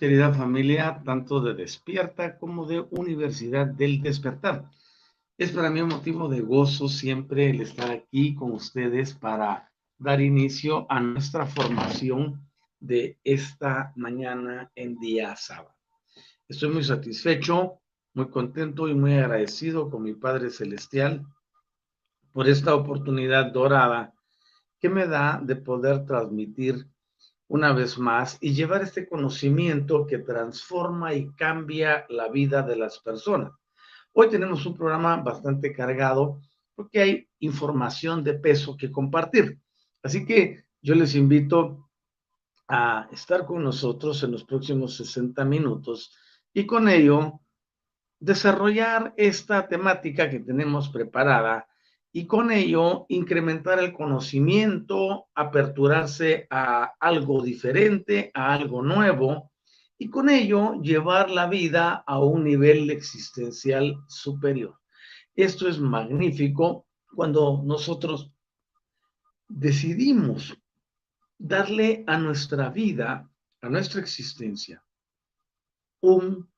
Querida familia, tanto de Despierta como de Universidad del Despertar. Es para mí un motivo de gozo siempre el estar aquí con ustedes para dar inicio a nuestra formación de esta mañana en día sábado. Estoy muy satisfecho, muy contento y muy agradecido con mi Padre Celestial por esta oportunidad dorada que me da de poder transmitir una vez más y llevar este conocimiento que transforma y cambia la vida de las personas. Hoy tenemos un programa bastante cargado porque hay información de peso que compartir. Así que yo les invito a estar con nosotros en los próximos 60 minutos y con ello desarrollar esta temática que tenemos preparada y con ello incrementar el conocimiento, aperturarse a algo diferente, a algo nuevo, y con ello llevar la vida a un nivel existencial superior. Esto es magnífico cuando nosotros decidimos darle a nuestra vida, a nuestra existencia, un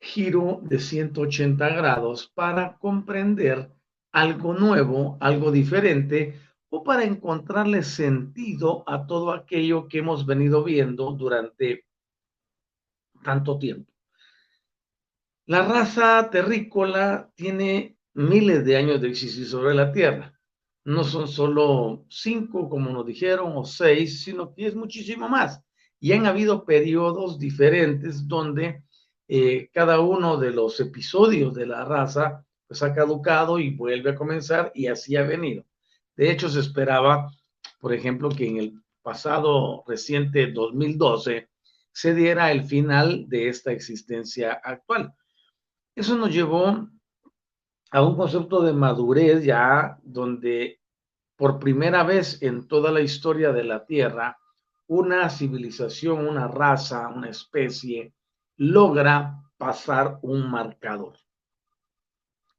giro de 180 grados para comprender algo nuevo, algo diferente, o para encontrarle sentido a todo aquello que hemos venido viendo durante tanto tiempo. La raza terrícola tiene miles de años de existir sobre la Tierra. No son solo cinco, como nos dijeron, o seis, sino que es muchísimo más. Y han habido periodos diferentes donde eh, cada uno de los episodios de la raza pues ha caducado y vuelve a comenzar y así ha venido. De hecho, se esperaba, por ejemplo, que en el pasado reciente 2012 se diera el final de esta existencia actual. Eso nos llevó a un concepto de madurez ya donde por primera vez en toda la historia de la Tierra, una civilización, una raza, una especie logra pasar un marcador.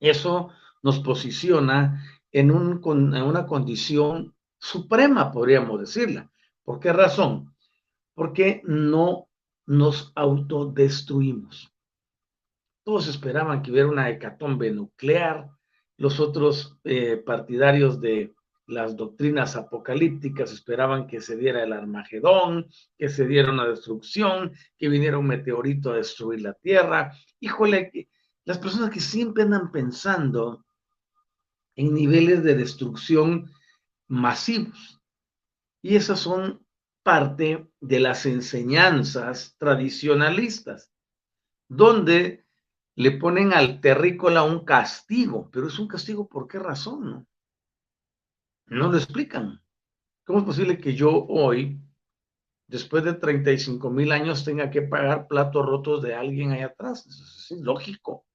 Eso nos posiciona en, un, en una condición suprema, podríamos decirla. ¿Por qué razón? Porque no nos autodestruimos. Todos esperaban que hubiera una hecatombe nuclear, los otros eh, partidarios de las doctrinas apocalípticas esperaban que se diera el Armagedón, que se diera una destrucción, que viniera un meteorito a destruir la Tierra. Híjole, las personas que siempre andan pensando en niveles de destrucción masivos. Y esas son parte de las enseñanzas tradicionalistas, donde le ponen al terrícola un castigo, pero es un castigo por qué razón, ¿no? No lo explican. ¿Cómo es posible que yo hoy, después de 35 mil años, tenga que pagar platos rotos de alguien ahí atrás? Es lógico.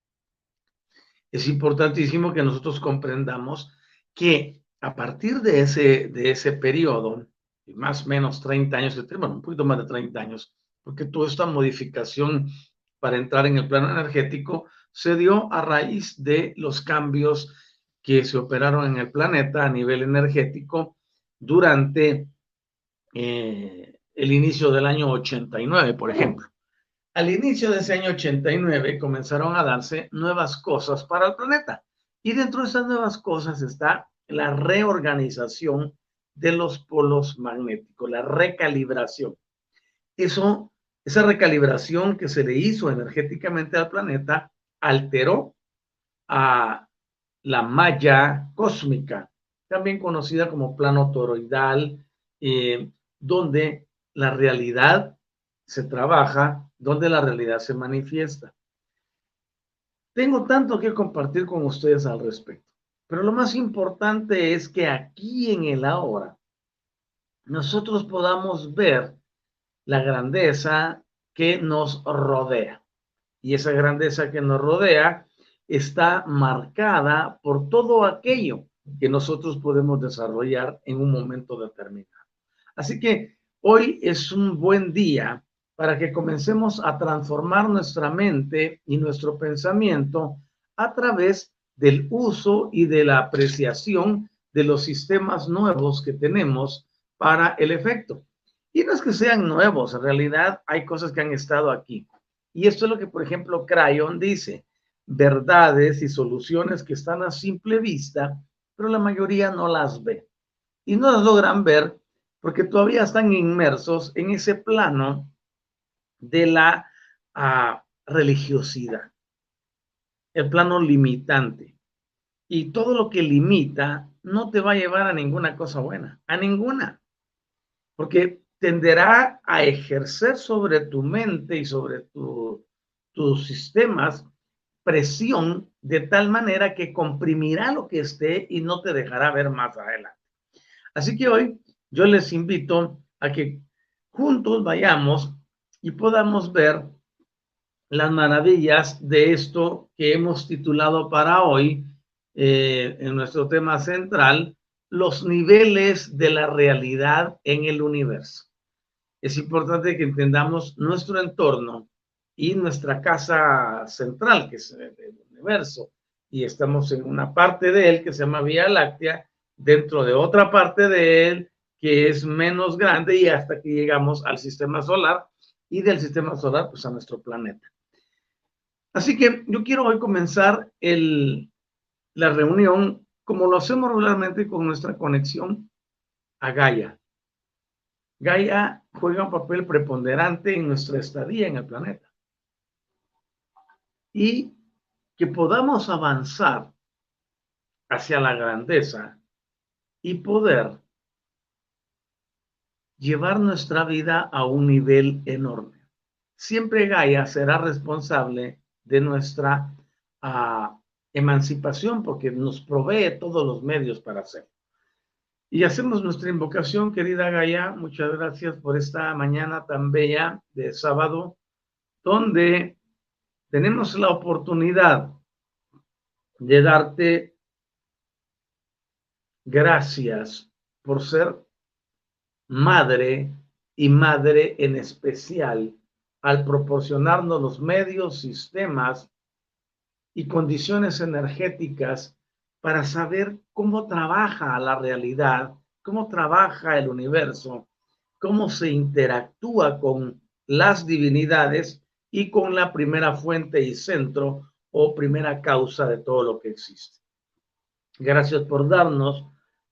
Es importantísimo que nosotros comprendamos que a partir de ese, de ese periodo, más o menos 30 años, bueno, un poquito más de 30 años, porque toda esta modificación para entrar en el plano energético se dio a raíz de los cambios que se operaron en el planeta a nivel energético durante eh, el inicio del año 89, por ejemplo. Al inicio de ese año 89 comenzaron a darse nuevas cosas para el planeta. Y dentro de esas nuevas cosas está la reorganización de los polos magnéticos, la recalibración. Eso, esa recalibración que se le hizo energéticamente al planeta alteró a la malla cósmica, también conocida como plano toroidal, eh, donde la realidad se trabaja, donde la realidad se manifiesta. Tengo tanto que compartir con ustedes al respecto, pero lo más importante es que aquí en el ahora nosotros podamos ver la grandeza que nos rodea. Y esa grandeza que nos rodea está marcada por todo aquello que nosotros podemos desarrollar en un momento determinado. Así que hoy es un buen día para que comencemos a transformar nuestra mente y nuestro pensamiento a través del uso y de la apreciación de los sistemas nuevos que tenemos para el efecto. Y no es que sean nuevos, en realidad hay cosas que han estado aquí. Y esto es lo que, por ejemplo, Crayon dice verdades y soluciones que están a simple vista, pero la mayoría no las ve. Y no las logran ver porque todavía están inmersos en ese plano de la ah, religiosidad, el plano limitante. Y todo lo que limita no te va a llevar a ninguna cosa buena, a ninguna. Porque tenderá a ejercer sobre tu mente y sobre tus sistemas presión de tal manera que comprimirá lo que esté y no te dejará ver más adelante. Así que hoy yo les invito a que juntos vayamos y podamos ver las maravillas de esto que hemos titulado para hoy eh, en nuestro tema central, los niveles de la realidad en el universo. Es importante que entendamos nuestro entorno y nuestra casa central, que es el universo. Y estamos en una parte de él que se llama Vía Láctea, dentro de otra parte de él que es menos grande y hasta que llegamos al sistema solar y del sistema solar pues a nuestro planeta. Así que yo quiero hoy comenzar el, la reunión como lo hacemos regularmente con nuestra conexión a Gaia. Gaia juega un papel preponderante en nuestra estadía en el planeta y que podamos avanzar hacia la grandeza y poder llevar nuestra vida a un nivel enorme. Siempre Gaia será responsable de nuestra ah, emancipación porque nos provee todos los medios para hacerlo. Y hacemos nuestra invocación, querida Gaia. Muchas gracias por esta mañana tan bella de sábado, donde tenemos la oportunidad de darte gracias por ser madre y madre en especial al proporcionarnos los medios, sistemas y condiciones energéticas para saber cómo trabaja la realidad, cómo trabaja el universo, cómo se interactúa con las divinidades y con la primera fuente y centro o primera causa de todo lo que existe. Gracias por darnos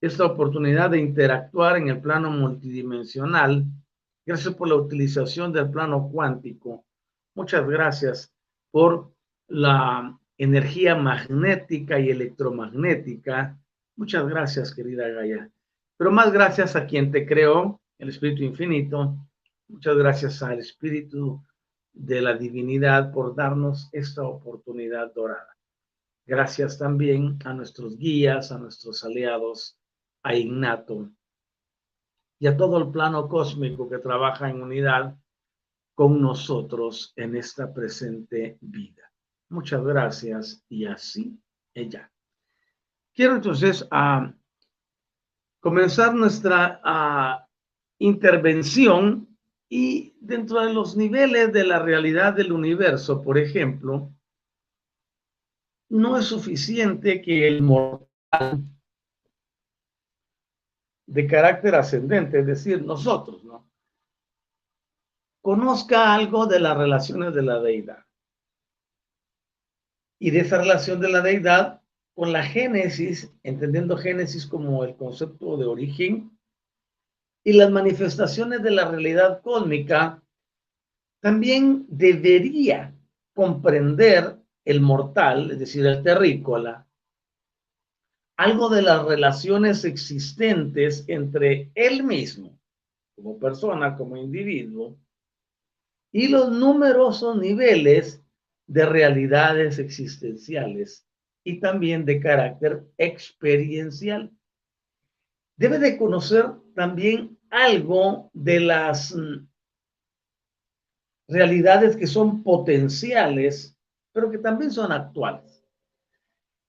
esta oportunidad de interactuar en el plano multidimensional. Gracias por la utilización del plano cuántico. Muchas gracias por la energía magnética y electromagnética. Muchas gracias, querida Gaia. Pero más gracias a quien te creó, el Espíritu Infinito. Muchas gracias al Espíritu de la divinidad por darnos esta oportunidad dorada. Gracias también a nuestros guías, a nuestros aliados, a Ignato y a todo el plano cósmico que trabaja en unidad con nosotros en esta presente vida. Muchas gracias y así ella. Quiero entonces a comenzar nuestra intervención y dentro de los niveles de la realidad del universo, por ejemplo, no es suficiente que el mortal de carácter ascendente, es decir, nosotros, ¿no? Conozca algo de las relaciones de la deidad. Y de esa relación de la deidad con la génesis, entendiendo génesis como el concepto de origen, y las manifestaciones de la realidad cósmica, también debería comprender el mortal, es decir, el terrícola, algo de las relaciones existentes entre él mismo, como persona, como individuo, y los numerosos niveles de realidades existenciales y también de carácter experiencial. Debe de conocer también algo de las mm, realidades que son potenciales, pero que también son actuales.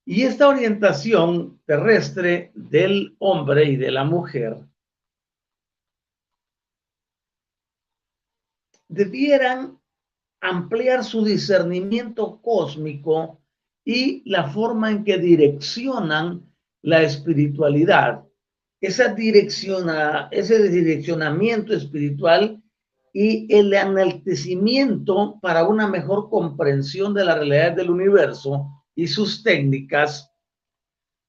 Y esta orientación terrestre del hombre y de la mujer debieran ampliar su discernimiento cósmico y la forma en que direccionan la espiritualidad. Esa direcciona, ese direccionamiento espiritual y el enaltecimiento para una mejor comprensión de la realidad del universo y sus técnicas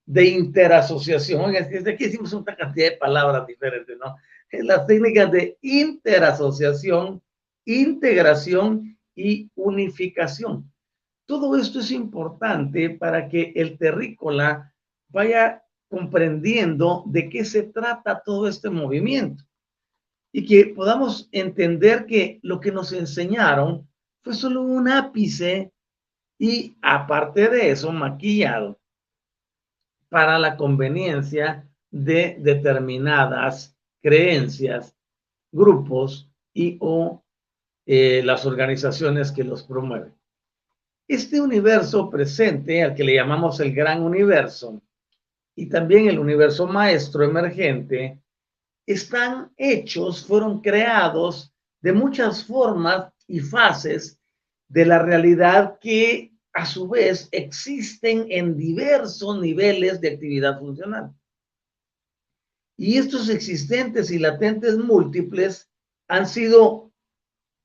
de interasociación. Es que aquí hicimos una cantidad de palabras diferentes, ¿no? Las técnicas de interasociación, integración y unificación. Todo esto es importante para que el terrícola vaya comprendiendo de qué se trata todo este movimiento y que podamos entender que lo que nos enseñaron fue solo un ápice y aparte de eso maquillado para la conveniencia de determinadas creencias, grupos y o eh, las organizaciones que los promueven. Este universo presente, al que le llamamos el gran universo, y también el universo maestro emergente, están hechos, fueron creados de muchas formas y fases de la realidad que a su vez existen en diversos niveles de actividad funcional. Y estos existentes y latentes múltiples han sido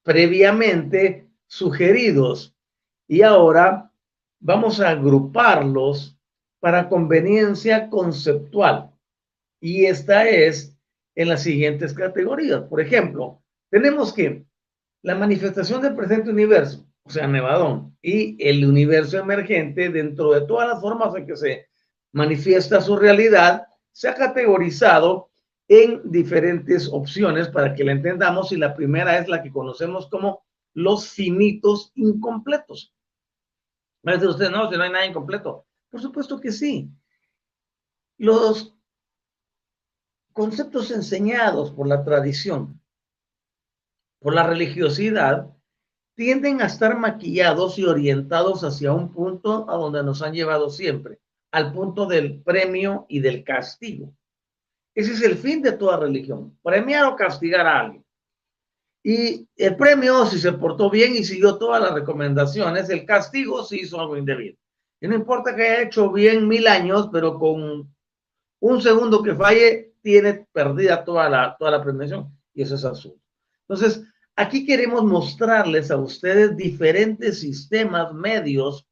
previamente sugeridos y ahora vamos a agruparlos para conveniencia conceptual. Y esta es en las siguientes categorías. Por ejemplo, tenemos que la manifestación del presente universo, o sea, Nevadón, y el universo emergente, dentro de todas las formas en que se manifiesta su realidad, se ha categorizado en diferentes opciones para que la entendamos y la primera es la que conocemos como los finitos incompletos. Va a decir usted, no, si no hay nada incompleto. Por supuesto que sí. Los conceptos enseñados por la tradición, por la religiosidad, tienden a estar maquillados y orientados hacia un punto a donde nos han llevado siempre, al punto del premio y del castigo. Ese es el fin de toda religión, premiar o castigar a alguien. Y el premio, si se portó bien y siguió todas las recomendaciones, el castigo si hizo algo indebido. Y no importa que haya hecho bien mil años, pero con un segundo que falle, tiene perdida toda la, toda la premiación. Y eso es absurdo. Entonces, aquí queremos mostrarles a ustedes diferentes sistemas, medios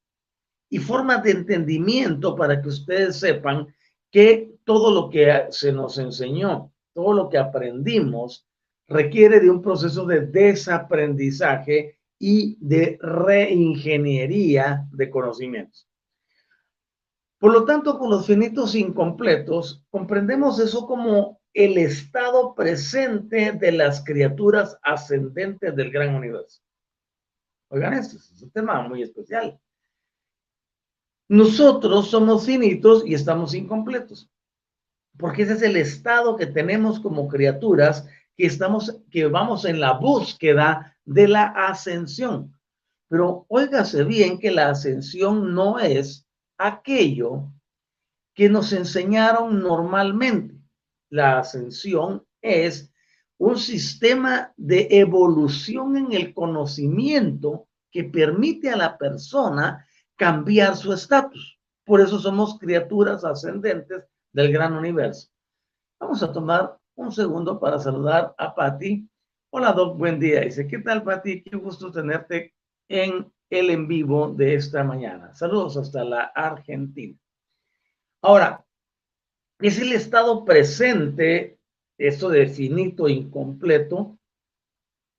y formas de entendimiento para que ustedes sepan que todo lo que se nos enseñó, todo lo que aprendimos, requiere de un proceso de desaprendizaje y de reingeniería de conocimientos. Por lo tanto, con los finitos incompletos, comprendemos eso como el estado presente de las criaturas ascendentes del gran universo. Oigan esto, es un tema muy especial. Nosotros somos finitos y estamos incompletos, porque ese es el estado que tenemos como criaturas que estamos, que vamos en la búsqueda de la ascensión. Pero óigase bien que la ascensión no es aquello que nos enseñaron normalmente. La ascensión es un sistema de evolución en el conocimiento que permite a la persona cambiar su estatus. Por eso somos criaturas ascendentes del gran universo. Vamos a tomar un segundo para saludar a Patti. Hola, Doc, buen día. Dice, ¿qué tal, Patti? Qué gusto tenerte en el en vivo de esta mañana. Saludos hasta la Argentina. Ahora, es el estado presente, esto de finito, incompleto,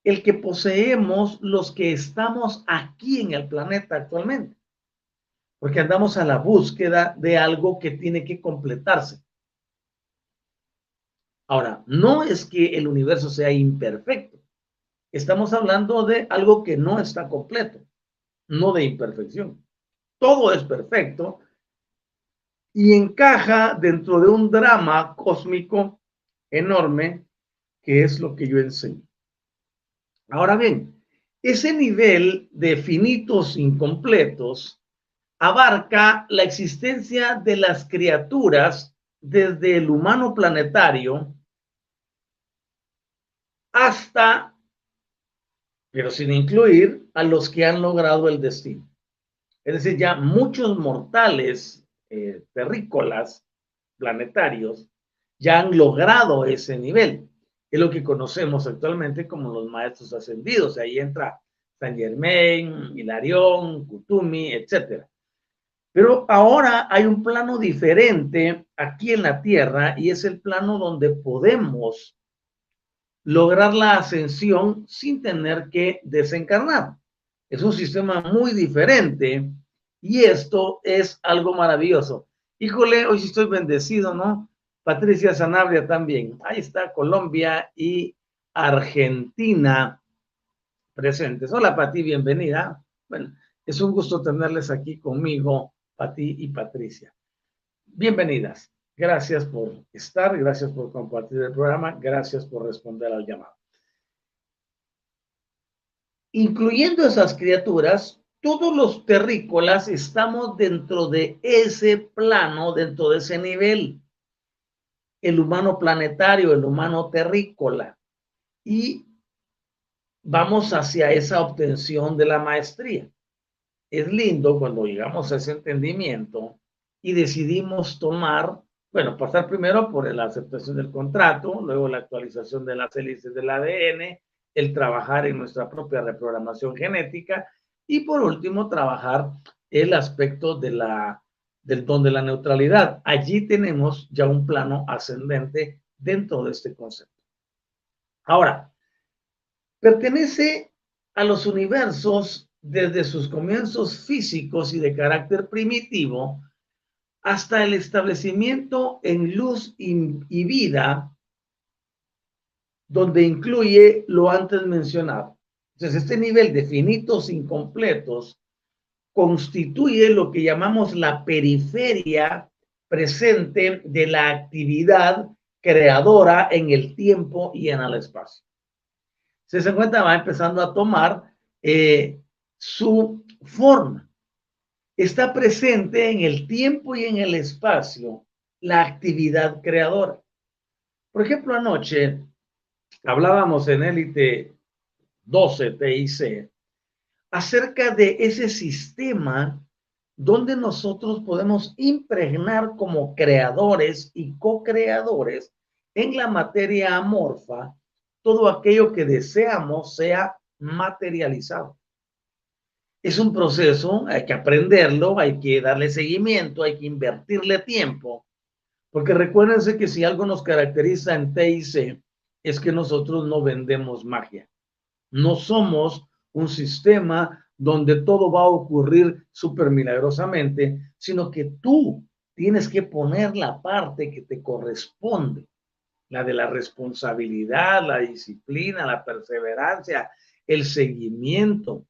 el que poseemos los que estamos aquí en el planeta actualmente porque andamos a la búsqueda de algo que tiene que completarse. Ahora, no es que el universo sea imperfecto. Estamos hablando de algo que no está completo, no de imperfección. Todo es perfecto y encaja dentro de un drama cósmico enorme que es lo que yo enseño. Ahora bien, ese nivel de finitos incompletos abarca la existencia de las criaturas desde el humano planetario hasta, pero sin incluir a los que han logrado el destino. Es decir, ya muchos mortales eh, terrícolas planetarios ya han logrado ese nivel. Es lo que conocemos actualmente como los maestros ascendidos. Ahí entra San Germain, Hilarión, Kutumi, etcétera. Pero ahora hay un plano diferente aquí en la Tierra y es el plano donde podemos lograr la ascensión sin tener que desencarnar. Es un sistema muy diferente y esto es algo maravilloso. Híjole, hoy sí estoy bendecido, ¿no? Patricia Sanabria también. Ahí está Colombia y Argentina presentes. Hola, Pati, bienvenida. Bueno, es un gusto tenerles aquí conmigo ti y Patricia. Bienvenidas. Gracias por estar, gracias por compartir el programa, gracias por responder al llamado. Incluyendo esas criaturas, todos los terrícolas estamos dentro de ese plano, dentro de ese nivel. El humano planetario, el humano terrícola. Y vamos hacia esa obtención de la maestría es lindo cuando llegamos a ese entendimiento y decidimos tomar, bueno, pasar primero por la aceptación del contrato, luego la actualización de las hélices del ADN, el trabajar en nuestra propia reprogramación genética y por último trabajar el aspecto de la, del don de la neutralidad. Allí tenemos ya un plano ascendente dentro de este concepto. Ahora, pertenece a los universos desde sus comienzos físicos y de carácter primitivo hasta el establecimiento en luz y, vida, donde incluye lo antes mencionado. Entonces, este nivel de finitos incompletos constituye lo que llamamos la periferia presente de la actividad creadora en el tiempo y en el espacio. Se se cuenta, va empezando a tomar eh, su forma. Está presente en el tiempo y en el espacio la actividad creadora. Por ejemplo, anoche hablábamos en Élite 12 TIC acerca de ese sistema donde nosotros podemos impregnar como creadores y co-creadores en la materia amorfa todo aquello que deseamos sea materializado. Es un proceso, hay que aprenderlo, hay que darle seguimiento, hay que invertirle tiempo, porque recuérdense que si algo nos caracteriza en TIC es que nosotros no vendemos magia. No somos un sistema donde todo va a ocurrir súper milagrosamente, sino que tú tienes que poner la parte que te corresponde, la de la responsabilidad, la disciplina, la perseverancia, el seguimiento,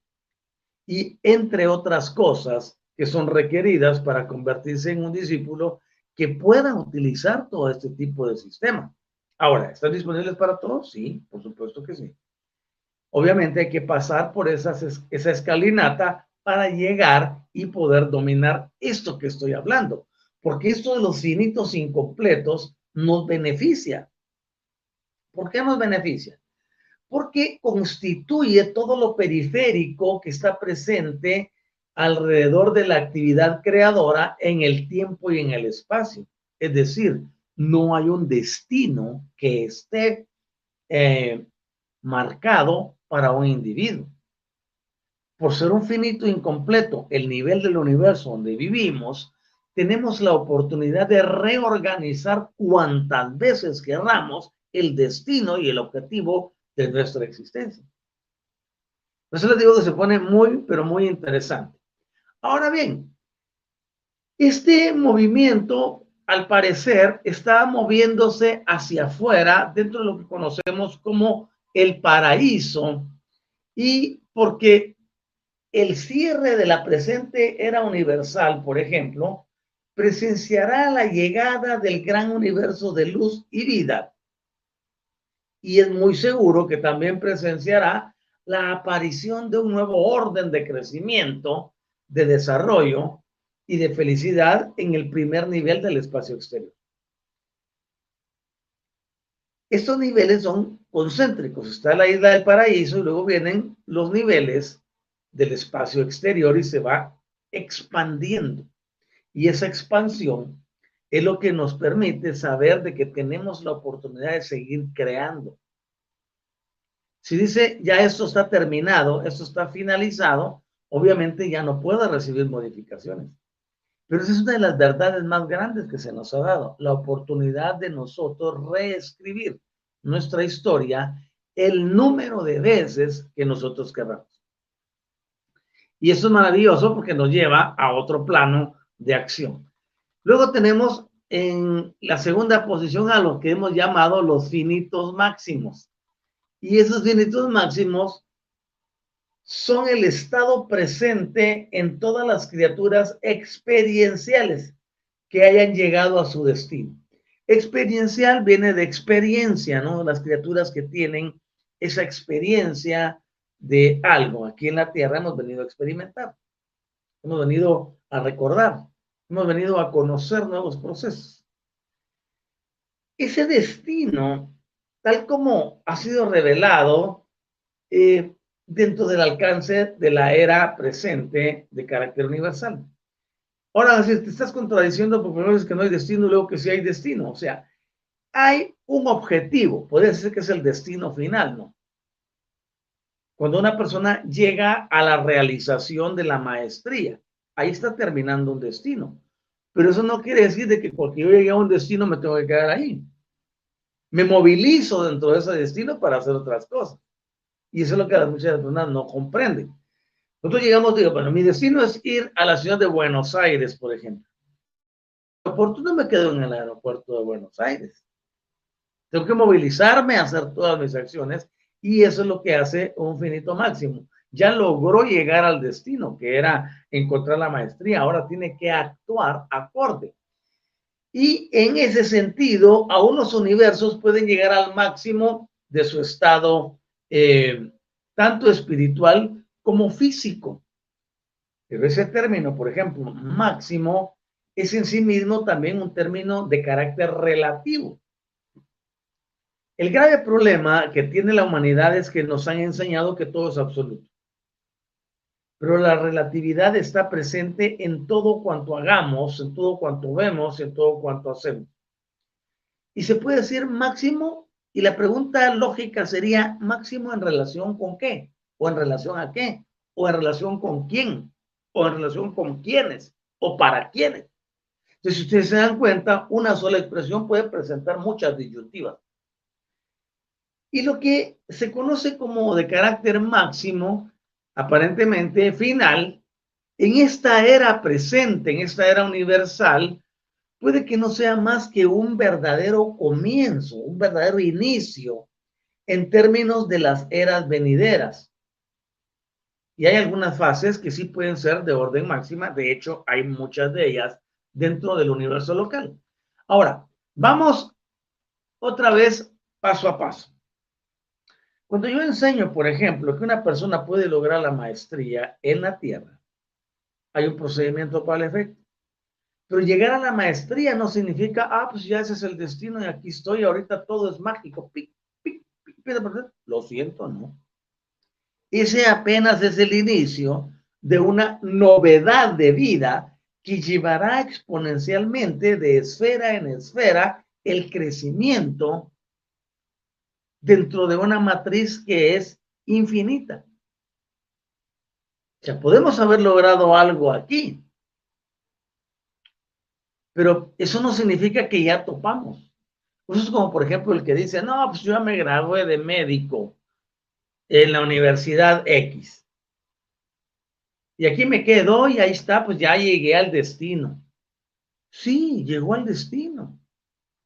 y entre otras cosas que son requeridas para convertirse en un discípulo que pueda utilizar todo este tipo de sistema. Ahora, ¿están disponibles para todos? Sí, por supuesto que sí. Obviamente hay que pasar por esas, esa escalinata para llegar y poder dominar esto que estoy hablando, porque esto de los finitos incompletos nos beneficia. ¿Por qué nos beneficia? Porque constituye todo lo periférico que está presente alrededor de la actividad creadora en el tiempo y en el espacio. Es decir, no hay un destino que esté eh, marcado para un individuo. Por ser un finito incompleto, el nivel del universo donde vivimos, tenemos la oportunidad de reorganizar cuantas veces querramos el destino y el objetivo de nuestra existencia. Eso les digo que se pone muy, pero muy interesante. Ahora bien, este movimiento, al parecer, está moviéndose hacia afuera, dentro de lo que conocemos como el paraíso, y porque el cierre de la presente era universal, por ejemplo, presenciará la llegada del gran universo de luz y vida. Y es muy seguro que también presenciará la aparición de un nuevo orden de crecimiento, de desarrollo y de felicidad en el primer nivel del espacio exterior. Estos niveles son concéntricos. Está la isla del paraíso y luego vienen los niveles del espacio exterior y se va expandiendo. Y esa expansión es lo que nos permite saber de que tenemos la oportunidad de seguir creando. Si dice, ya esto está terminado, esto está finalizado, obviamente ya no puede recibir modificaciones. Pero esa es una de las verdades más grandes que se nos ha dado, la oportunidad de nosotros reescribir nuestra historia el número de veces que nosotros queramos. Y eso es maravilloso porque nos lleva a otro plano de acción. Luego tenemos en la segunda posición a lo que hemos llamado los finitos máximos. Y esos finitos máximos son el estado presente en todas las criaturas experienciales que hayan llegado a su destino. Experiencial viene de experiencia, ¿no? Las criaturas que tienen esa experiencia de algo. Aquí en la Tierra hemos venido a experimentar, hemos venido a recordar. Hemos venido a conocer nuevos procesos. Ese destino, tal como ha sido revelado eh, dentro del alcance de la era presente de carácter universal. Ahora, si te estás contradiciendo por primera vez que no hay destino, luego que sí hay destino. O sea, hay un objetivo, puede decir que es el destino final, ¿no? Cuando una persona llega a la realización de la maestría, ahí está terminando un destino. Pero eso no quiere decir de que porque yo llegué a un destino me tengo que quedar ahí. Me movilizo dentro de ese destino para hacer otras cosas. Y eso es lo que muchas personas no comprenden. Nosotros llegamos, digo, bueno, mi destino es ir a la ciudad de Buenos Aires, por ejemplo. ¿Por qué no me quedo en el aeropuerto de Buenos Aires? Tengo que movilizarme a hacer todas mis acciones y eso es lo que hace un finito máximo ya logró llegar al destino, que era encontrar la maestría, ahora tiene que actuar acorde. Y en ese sentido, aún los universos pueden llegar al máximo de su estado, eh, tanto espiritual como físico. Pero ese término, por ejemplo, máximo, es en sí mismo también un término de carácter relativo. El grave problema que tiene la humanidad es que nos han enseñado que todo es absoluto pero la relatividad está presente en todo cuanto hagamos, en todo cuanto vemos, en todo cuanto hacemos. Y se puede decir máximo, y la pregunta lógica sería máximo en relación con qué, o en relación a qué, o en relación con quién, o en relación con quiénes, o para quiénes. Entonces, si ustedes se dan cuenta, una sola expresión puede presentar muchas disyuntivas. Y lo que se conoce como de carácter máximo aparentemente final, en esta era presente, en esta era universal, puede que no sea más que un verdadero comienzo, un verdadero inicio en términos de las eras venideras. Y hay algunas fases que sí pueden ser de orden máxima. De hecho, hay muchas de ellas dentro del universo local. Ahora, vamos otra vez paso a paso. Cuando yo enseño, por ejemplo, que una persona puede lograr la maestría en la Tierra, hay un procedimiento para el efecto. Pero llegar a la maestría no significa, ah, pues ya ese es el destino y aquí estoy, ahorita todo es mágico. Pic, pic, pic, Lo siento, no. Ese apenas es el inicio de una novedad de vida que llevará exponencialmente de esfera en esfera el crecimiento dentro de una matriz que es infinita. Sea, podemos haber logrado algo aquí, pero eso no significa que ya topamos. Eso es como, por ejemplo, el que dice, no, pues yo ya me gradué de médico en la Universidad X. Y aquí me quedo y ahí está, pues ya llegué al destino. Sí, llegó al destino.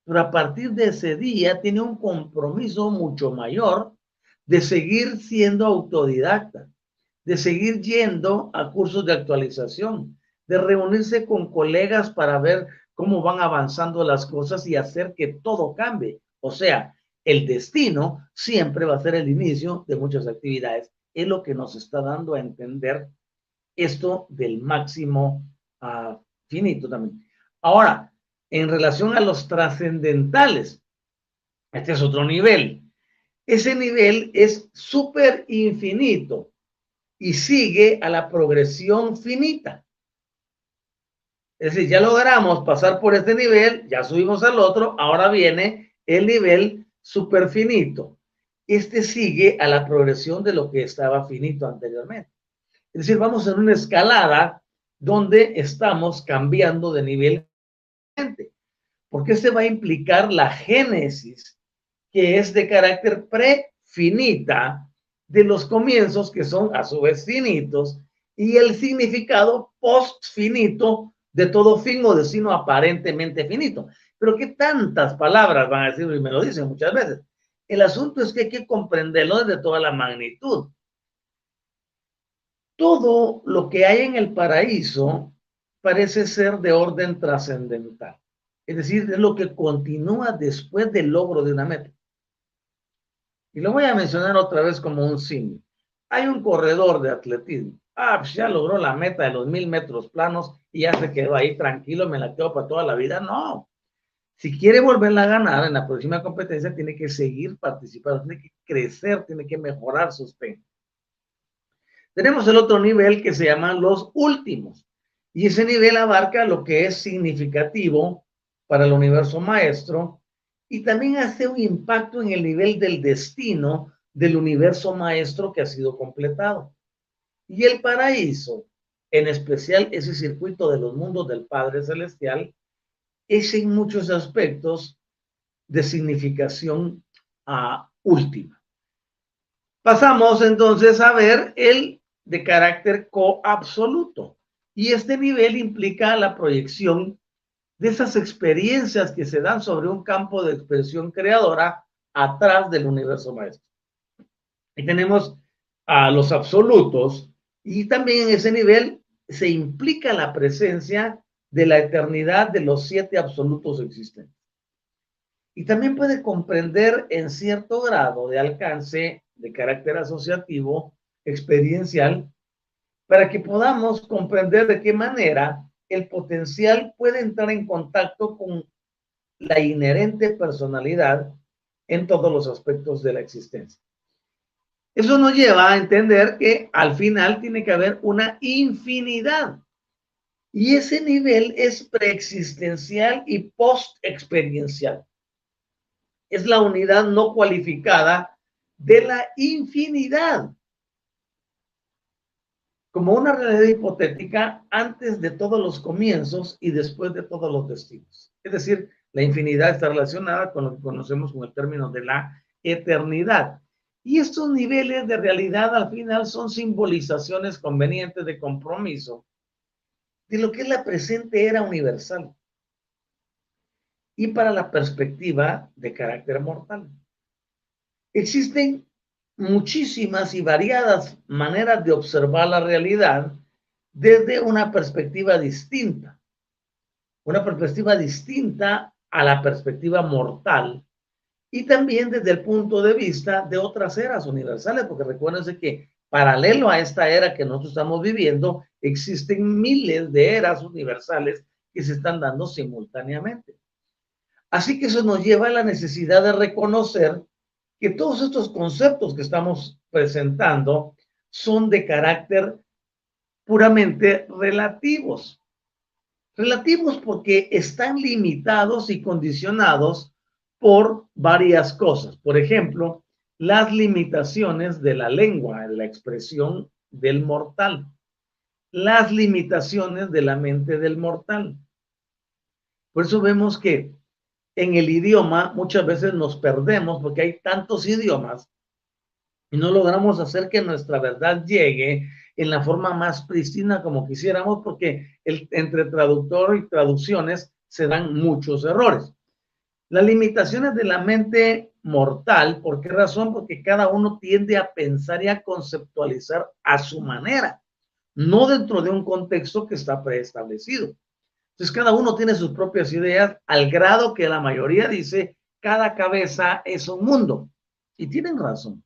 Pero a partir de ese día tiene un compromiso mucho mayor de seguir siendo autodidacta, de seguir yendo a cursos de actualización, de reunirse con colegas para ver cómo van avanzando las cosas y hacer que todo cambie. O sea, el destino siempre va a ser el inicio de muchas actividades. Es lo que nos está dando a entender esto del máximo uh, finito también. Ahora, en relación a los trascendentales. Este es otro nivel. Ese nivel es súper infinito y sigue a la progresión finita. Es decir, ya logramos pasar por este nivel, ya subimos al otro, ahora viene el nivel finito. Este sigue a la progresión de lo que estaba finito anteriormente. Es decir, vamos en una escalada donde estamos cambiando de nivel porque se va a implicar la génesis, que es de carácter prefinita de los comienzos, que son a su vez finitos, y el significado postfinito de todo fin o destino aparentemente finito. Pero qué tantas palabras van a decir, y me lo dicen muchas veces. El asunto es que hay que comprenderlo desde toda la magnitud. Todo lo que hay en el paraíso parece ser de orden trascendental. Es decir, es lo que continúa después del logro de una meta. Y lo voy a mencionar otra vez como un símil. Hay un corredor de atletismo. Ah, pues ya logró la meta de los mil metros planos y ya se quedó ahí tranquilo, me la quedo para toda la vida. No. Si quiere volverla a ganar en la próxima competencia, tiene que seguir participando, tiene que crecer, tiene que mejorar sus técnicas. Tenemos el otro nivel que se llaman los últimos. Y ese nivel abarca lo que es significativo para el universo maestro y también hace un impacto en el nivel del destino del universo maestro que ha sido completado. Y el paraíso, en especial ese circuito de los mundos del Padre Celestial, es en muchos aspectos de significación uh, última. Pasamos entonces a ver el de carácter coabsoluto. Y este nivel implica la proyección de esas experiencias que se dan sobre un campo de expresión creadora atrás del universo maestro. Y tenemos a los absolutos y también en ese nivel se implica la presencia de la eternidad de los siete absolutos existentes. Y también puede comprender en cierto grado de alcance de carácter asociativo, experiencial, para que podamos comprender de qué manera el potencial puede entrar en contacto con la inherente personalidad en todos los aspectos de la existencia. Eso nos lleva a entender que al final tiene que haber una infinidad. Y ese nivel es preexistencial y post-experiencial. Es la unidad no cualificada de la infinidad como una realidad hipotética antes de todos los comienzos y después de todos los destinos. Es decir, la infinidad está relacionada con lo que conocemos con el término de la eternidad. Y estos niveles de realidad al final son simbolizaciones convenientes de compromiso de lo que es la presente era universal y para la perspectiva de carácter mortal. Existen muchísimas y variadas maneras de observar la realidad desde una perspectiva distinta, una perspectiva distinta a la perspectiva mortal y también desde el punto de vista de otras eras universales, porque recuérdense que paralelo a esta era que nosotros estamos viviendo, existen miles de eras universales que se están dando simultáneamente. Así que eso nos lleva a la necesidad de reconocer que todos estos conceptos que estamos presentando son de carácter puramente relativos. Relativos porque están limitados y condicionados por varias cosas. Por ejemplo, las limitaciones de la lengua, la expresión del mortal. Las limitaciones de la mente del mortal. Por eso vemos que en el idioma muchas veces nos perdemos porque hay tantos idiomas y no logramos hacer que nuestra verdad llegue en la forma más pristina como quisiéramos porque entre traductor y traducciones se dan muchos errores. Las limitaciones de la mente mortal, ¿por qué razón? Porque cada uno tiende a pensar y a conceptualizar a su manera, no dentro de un contexto que está preestablecido. Entonces cada uno tiene sus propias ideas al grado que la mayoría dice, cada cabeza es un mundo. Y tienen razón.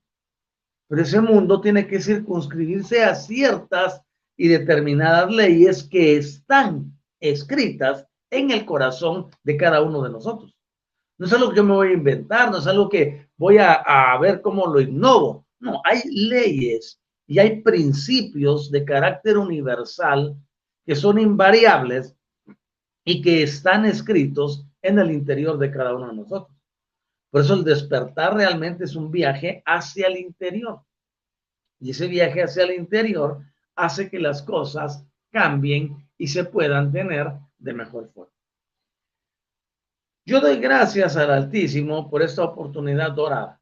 Pero ese mundo tiene que circunscribirse a ciertas y determinadas leyes que están escritas en el corazón de cada uno de nosotros. No es algo que me voy a inventar, no es algo que voy a, a ver cómo lo innovo. No, hay leyes y hay principios de carácter universal que son invariables y que están escritos en el interior de cada uno de nosotros. Por eso el despertar realmente es un viaje hacia el interior. Y ese viaje hacia el interior hace que las cosas cambien y se puedan tener de mejor forma. Yo doy gracias al Altísimo por esta oportunidad dorada.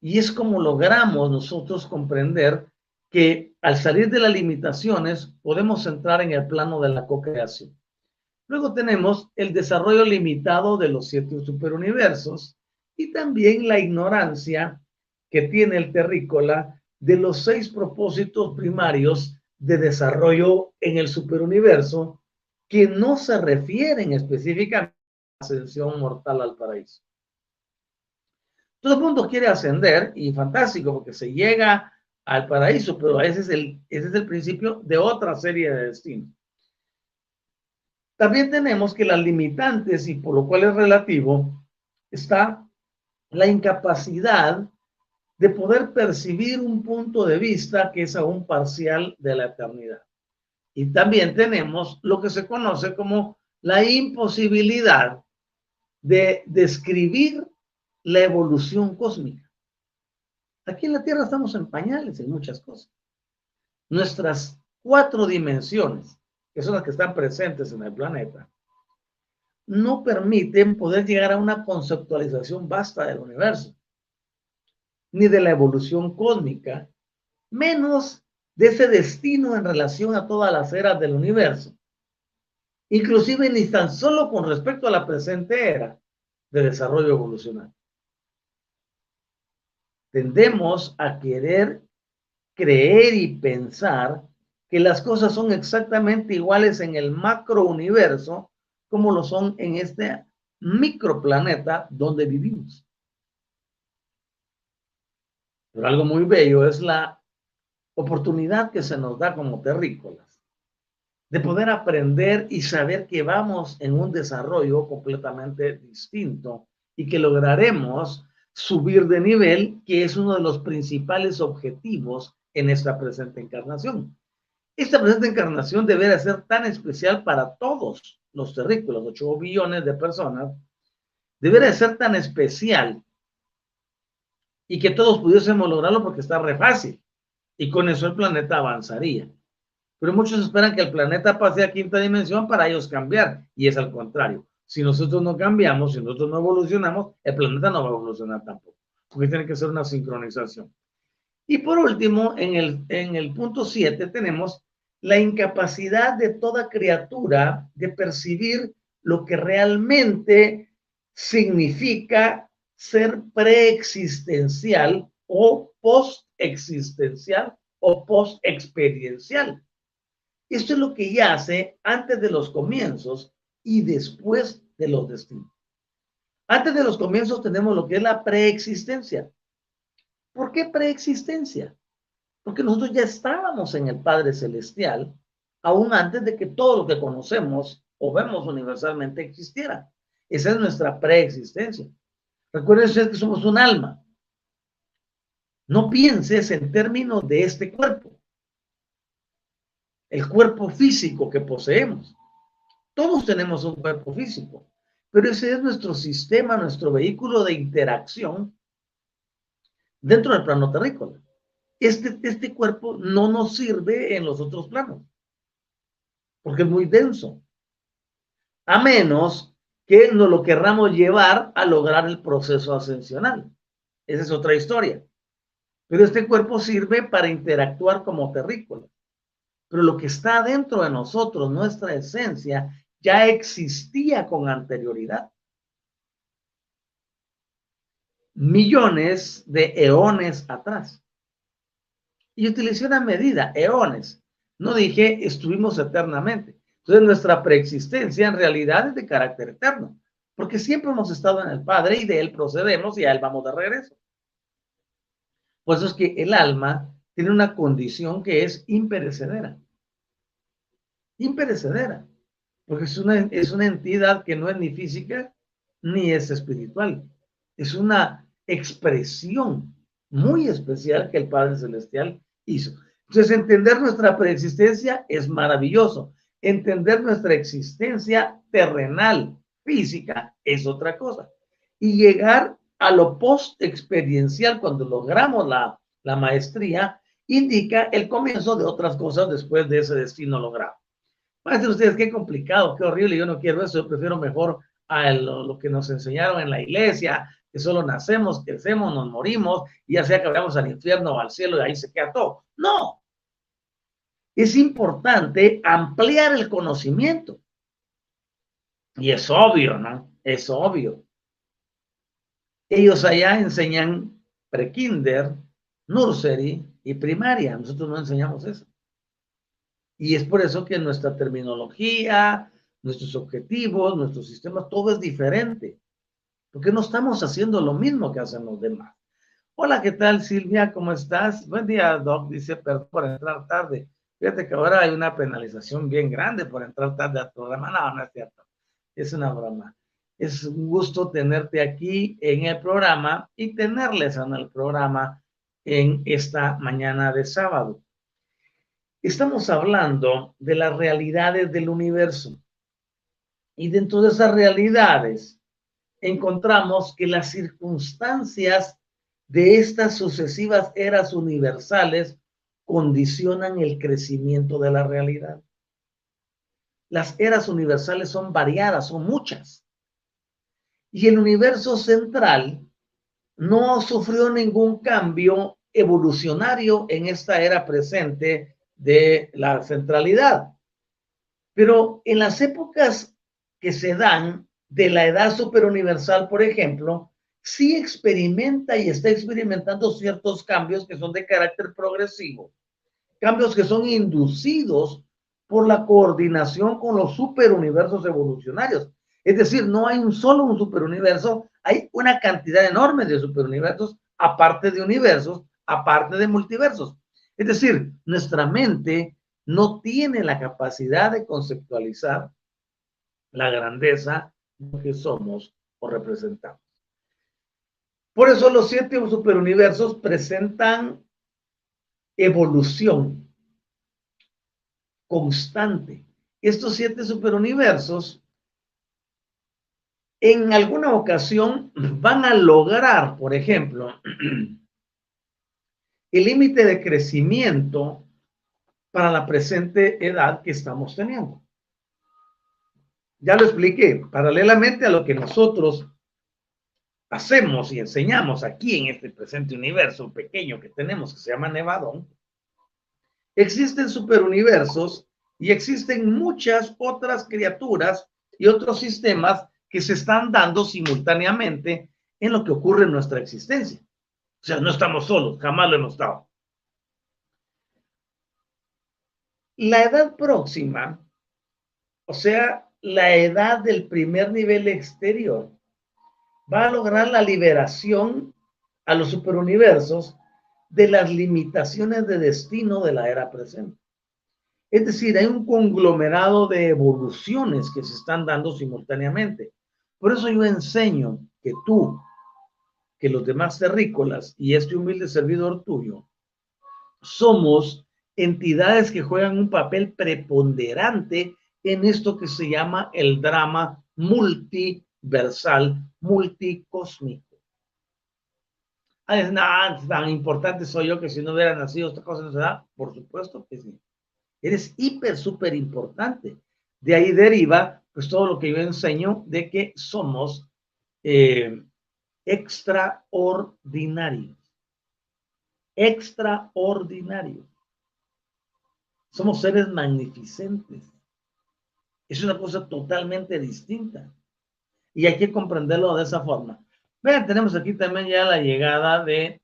Y es como logramos nosotros comprender que al salir de las limitaciones podemos entrar en el plano de la co-creación. Luego tenemos el desarrollo limitado de los siete superuniversos y también la ignorancia que tiene el terrícola de los seis propósitos primarios de desarrollo en el superuniverso que no se refieren específicamente ascensión mortal al paraíso. Todo el mundo quiere ascender y fantástico porque se llega al paraíso, pero ese es el, es el principio de otra serie de destinos. También tenemos que las limitantes, y por lo cual es relativo, está la incapacidad de poder percibir un punto de vista que es aún parcial de la eternidad. Y también tenemos lo que se conoce como la imposibilidad de describir la evolución cósmica. Aquí en la Tierra estamos en pañales en muchas cosas. Nuestras cuatro dimensiones, que son las que están presentes en el planeta, no permiten poder llegar a una conceptualización vasta del universo, ni de la evolución cósmica, menos de ese destino en relación a todas las eras del universo, inclusive ni tan solo con respecto a la presente era de desarrollo evolucionario. Tendemos a querer creer y pensar que las cosas son exactamente iguales en el macro universo como lo son en este microplaneta donde vivimos. Pero algo muy bello es la oportunidad que se nos da como terrícolas de poder aprender y saber que vamos en un desarrollo completamente distinto y que lograremos subir de nivel, que es uno de los principales objetivos en esta presente encarnación. Esta presente encarnación debería ser tan especial para todos los terrícolas, 8 billones de personas, debería ser tan especial y que todos pudiésemos lograrlo porque está re fácil. Y con eso el planeta avanzaría. Pero muchos esperan que el planeta pase a quinta dimensión para ellos cambiar. Y es al contrario. Si nosotros no cambiamos, si nosotros no evolucionamos, el planeta no va a evolucionar tampoco. Porque tiene que ser una sincronización. Y por último, en el, en el punto 7 tenemos la incapacidad de toda criatura de percibir lo que realmente significa ser preexistencial o post-existencial o post-experiencial. Esto es lo que yace antes de los comienzos y después de los destinos. Antes de los comienzos tenemos lo que es la preexistencia. ¿Por qué preexistencia? Porque nosotros ya estábamos en el Padre Celestial, aún antes de que todo lo que conocemos o vemos universalmente existiera. Esa es nuestra preexistencia. Recuerden ustedes que somos un alma. No pienses en términos de este cuerpo, el cuerpo físico que poseemos. Todos tenemos un cuerpo físico, pero ese es nuestro sistema, nuestro vehículo de interacción dentro del plano terrícola. Este, este cuerpo no nos sirve en los otros planos, porque es muy denso, a menos que nos lo querramos llevar a lograr el proceso ascensional. Esa es otra historia. Pero este cuerpo sirve para interactuar como terrícola. Pero lo que está dentro de nosotros, nuestra esencia, ya existía con anterioridad. Millones de eones atrás. Y utilicé una medida, eones. No dije estuvimos eternamente. Entonces nuestra preexistencia en realidad es de carácter eterno, porque siempre hemos estado en el Padre y de Él procedemos y a Él vamos de regreso. Por eso es que el alma tiene una condición que es imperecedera. Imperecedera. Porque es una, es una entidad que no es ni física ni es espiritual. Es una expresión muy especial que el Padre Celestial hizo. Entonces, entender nuestra preexistencia es maravilloso. Entender nuestra existencia terrenal, física, es otra cosa. Y llegar a lo post-experiencial, cuando logramos la, la maestría, indica el comienzo de otras cosas después de ese destino logrado. Van a decir ustedes, qué complicado, qué horrible, yo no quiero eso, yo prefiero mejor a lo, lo, que nos enseñaron en la iglesia, que solo nacemos, crecemos, nos morimos, y ya sea que vayamos al infierno o al cielo y ahí se queda todo. No. Es importante ampliar el conocimiento. Y es obvio, ¿no? Es obvio. Ellos allá enseñan prekinder, nursery y primaria. Nosotros no enseñamos eso. Y es por eso que nuestra terminología, nuestros objetivos, nuestros sistemas, todo es diferente. Porque no estamos haciendo lo mismo que hacen los demás. Hola, ¿qué tal Silvia? ¿Cómo estás? Buen día, Doc. Dice, perdón por entrar tarde. Fíjate que ahora hay una penalización bien grande por entrar tarde al programa. No, no es cierto. Es una broma. Es un gusto tenerte aquí en el programa y tenerles en el programa en esta mañana de sábado. Estamos hablando de las realidades del universo. Y dentro de esas realidades encontramos que las circunstancias de estas sucesivas eras universales condicionan el crecimiento de la realidad. Las eras universales son variadas, son muchas. Y el universo central no sufrió ningún cambio evolucionario en esta era presente de la centralidad. Pero en las épocas que se dan de la edad superuniversal, por ejemplo, sí experimenta y está experimentando ciertos cambios que son de carácter progresivo, cambios que son inducidos por la coordinación con los superuniversos evolucionarios. Es decir, no hay un solo un superuniverso, hay una cantidad enorme de superuniversos, aparte de universos, aparte de multiversos. Es decir, nuestra mente no tiene la capacidad de conceptualizar la grandeza que somos o representamos. Por eso los siete superuniversos presentan evolución constante. Estos siete superuniversos en alguna ocasión van a lograr, por ejemplo, el límite de crecimiento para la presente edad que estamos teniendo. Ya lo expliqué, paralelamente a lo que nosotros hacemos y enseñamos aquí en este presente universo pequeño que tenemos que se llama Nevadón, existen superuniversos y existen muchas otras criaturas y otros sistemas que se están dando simultáneamente en lo que ocurre en nuestra existencia. O sea, no estamos solos, jamás lo hemos estado. La edad próxima, o sea, la edad del primer nivel exterior, va a lograr la liberación a los superuniversos de las limitaciones de destino de la era presente. Es decir, hay un conglomerado de evoluciones que se están dando simultáneamente. Por eso yo enseño que tú, que los demás terrícolas y este humilde servidor tuyo, somos entidades que juegan un papel preponderante en esto que se llama el drama multiversal, multicósmico. Ah, nada tan importante soy yo que si no hubiera nacido esta cosa no se da. Por supuesto que sí. Eres hiper, súper importante. De ahí deriva, pues, todo lo que yo enseño de que somos eh, extraordinarios. Extraordinarios. Somos seres magnificentes. Es una cosa totalmente distinta. Y hay que comprenderlo de esa forma. Vean, tenemos aquí también ya la llegada de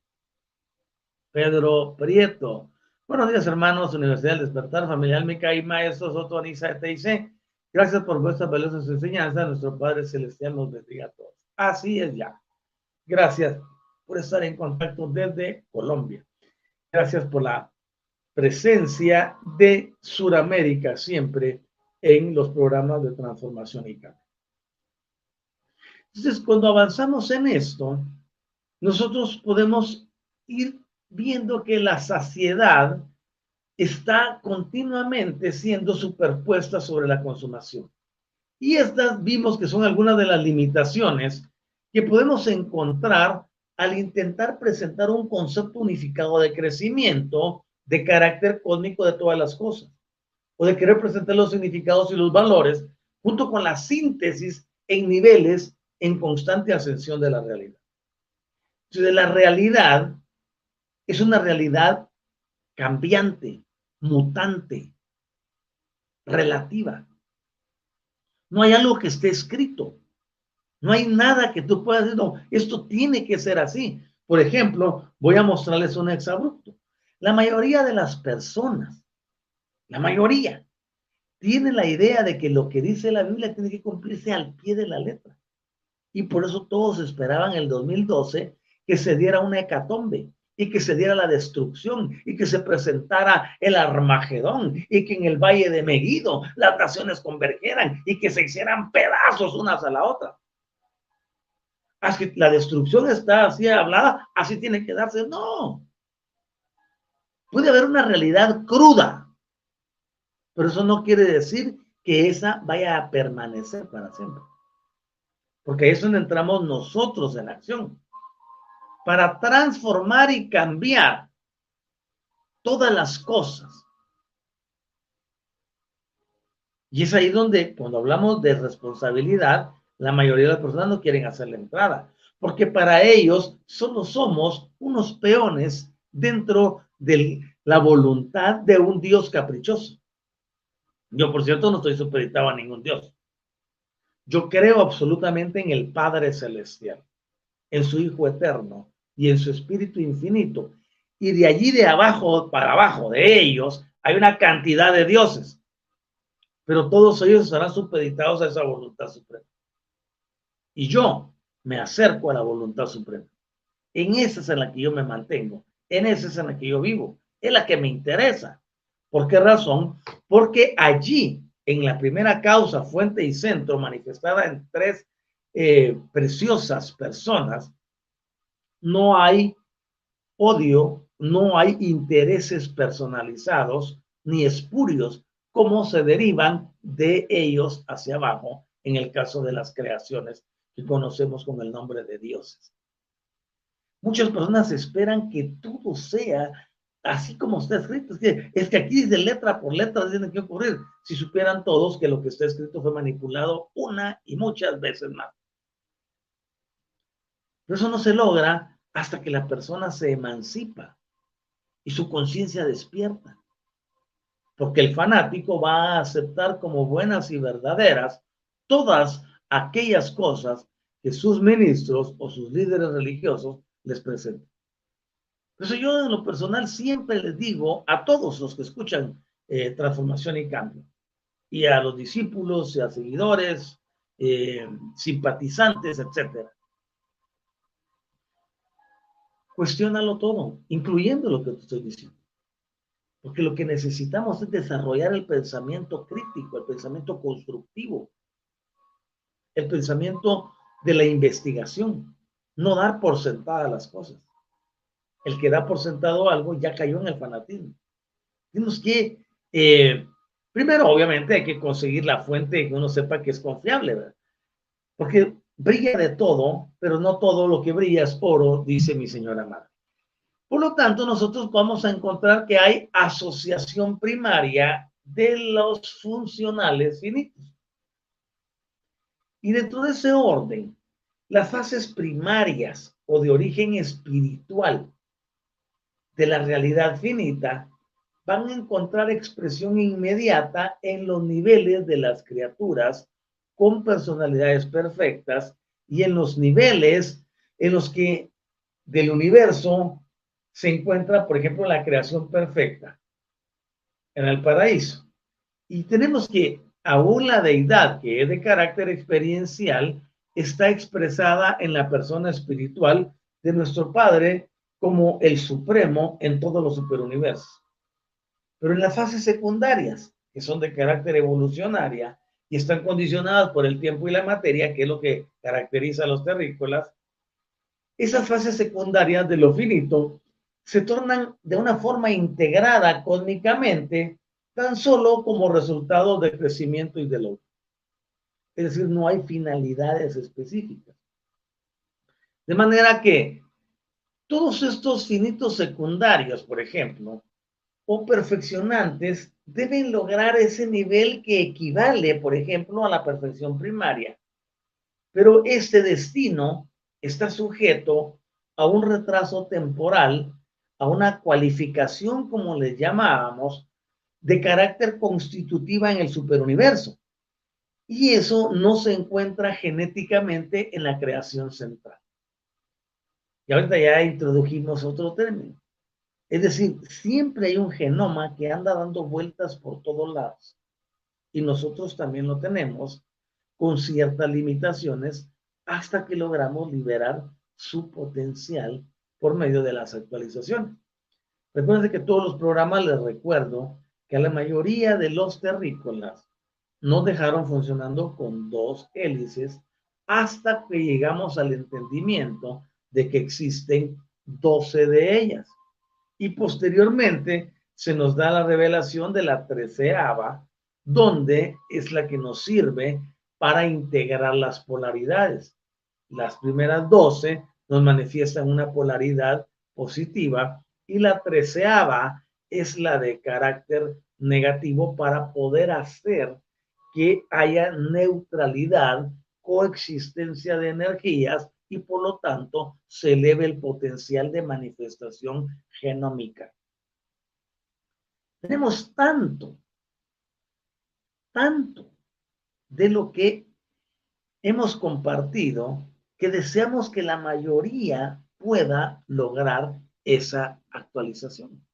Pedro Prieto. Buenos días, hermanos, Universidad del Despertar, familia Almica y maestros Otto, Anisa, TIC. Gracias por vuestras valiosas enseñanzas. Nuestro Padre Celestial nos bendiga a todos. Así es ya. Gracias por estar en contacto desde Colombia. Gracias por la presencia de Suramérica siempre en los programas de transformación y cambio. Entonces, cuando avanzamos en esto, nosotros podemos ir viendo que la saciedad está continuamente siendo superpuesta sobre la consumación. Y estas vimos que son algunas de las limitaciones que podemos encontrar al intentar presentar un concepto unificado de crecimiento de carácter cósmico de todas las cosas, o de querer presentar los significados y los valores junto con la síntesis en niveles en constante ascensión de la realidad. Entonces, la realidad es una realidad cambiante, mutante, relativa. No hay algo que esté escrito. No hay nada que tú puedas decir, no, esto tiene que ser así. Por ejemplo, voy a mostrarles un exabrupto. La mayoría de las personas, la mayoría, tiene la idea de que lo que dice la Biblia tiene que cumplirse al pie de la letra. Y por eso todos esperaban el 2012 que se diera una hecatombe, y que se diera la destrucción y que se presentara el Armagedón y que en el valle de Megido las naciones convergieran y que se hicieran pedazos unas a la otra. Así la destrucción está así hablada, así tiene que darse. No. Puede haber una realidad cruda, pero eso no quiere decir que esa vaya a permanecer para siempre. Porque eso no entramos nosotros en acción para transformar y cambiar todas las cosas. Y es ahí donde, cuando hablamos de responsabilidad, la mayoría de las personas no quieren hacer la entrada, porque para ellos solo somos unos peones dentro de la voluntad de un Dios caprichoso. Yo, por cierto, no estoy supeditado a ningún Dios. Yo creo absolutamente en el Padre Celestial, en su Hijo Eterno, y en su espíritu infinito. Y de allí de abajo para abajo de ellos hay una cantidad de dioses. Pero todos ellos estarán supeditados a esa voluntad suprema. Y yo me acerco a la voluntad suprema. En esa es en la que yo me mantengo. En esa es en la que yo vivo. Es la que me interesa. ¿Por qué razón? Porque allí, en la primera causa, fuente y centro, manifestada en tres eh, preciosas personas, no hay odio, no hay intereses personalizados ni espurios como se derivan de ellos hacia abajo en el caso de las creaciones que conocemos con el nombre de dioses. Muchas personas esperan que todo sea así como está escrito. Es que, es que aquí dice letra por letra, tiene que ocurrir. Si supieran todos que lo que está escrito fue manipulado una y muchas veces más. Pero eso no se logra hasta que la persona se emancipa y su conciencia despierta. Porque el fanático va a aceptar como buenas y verdaderas todas aquellas cosas que sus ministros o sus líderes religiosos les presentan. Por eso yo en lo personal siempre les digo a todos los que escuchan eh, Transformación y Cambio, y a los discípulos y a seguidores, eh, simpatizantes, etcétera. Cuestiónalo todo, incluyendo lo que te estoy diciendo. Porque lo que necesitamos es desarrollar el pensamiento crítico, el pensamiento constructivo, el pensamiento de la investigación, no dar por sentada las cosas. El que da por sentado algo ya cayó en el fanatismo. Tenemos que, eh, primero, obviamente, hay que conseguir la fuente que uno sepa que es confiable, ¿verdad? Porque brilla de todo, pero no todo lo que brilla es oro, dice mi señora madre. Por lo tanto, nosotros vamos a encontrar que hay asociación primaria de los funcionales finitos. Y dentro de ese orden, las fases primarias o de origen espiritual de la realidad finita van a encontrar expresión inmediata en los niveles de las criaturas con personalidades perfectas y en los niveles en los que del universo se encuentra, por ejemplo, la creación perfecta en el paraíso. Y tenemos que aún la deidad, que es de carácter experiencial, está expresada en la persona espiritual de nuestro Padre como el supremo en todos los superuniversos. Pero en las fases secundarias, que son de carácter evolucionaria, y están condicionadas por el tiempo y la materia, que es lo que caracteriza a los terrícolas, esas fases secundarias de lo finito se tornan de una forma integrada cósmicamente tan solo como resultado de crecimiento y de logro. Es decir, no hay finalidades específicas. De manera que todos estos finitos secundarios, por ejemplo, o perfeccionantes deben lograr ese nivel que equivale, por ejemplo, a la perfección primaria. Pero este destino está sujeto a un retraso temporal, a una cualificación, como le llamábamos, de carácter constitutiva en el superuniverso. Y eso no se encuentra genéticamente en la creación central. Y ahorita ya introdujimos otro término. Es decir, siempre hay un genoma que anda dando vueltas por todos lados. Y nosotros también lo tenemos con ciertas limitaciones hasta que logramos liberar su potencial por medio de las actualizaciones. Recuerden que todos los programas les recuerdo que a la mayoría de los terrícolas no dejaron funcionando con dos hélices hasta que llegamos al entendimiento de que existen 12 de ellas y posteriormente se nos da la revelación de la treceava, donde es la que nos sirve para integrar las polaridades. Las primeras doce nos manifiestan una polaridad positiva y la treceava es la de carácter negativo para poder hacer que haya neutralidad, coexistencia de energías y por lo tanto se eleve el potencial de manifestación genómica. Tenemos tanto, tanto de lo que hemos compartido que deseamos que la mayoría pueda lograr esa actualización.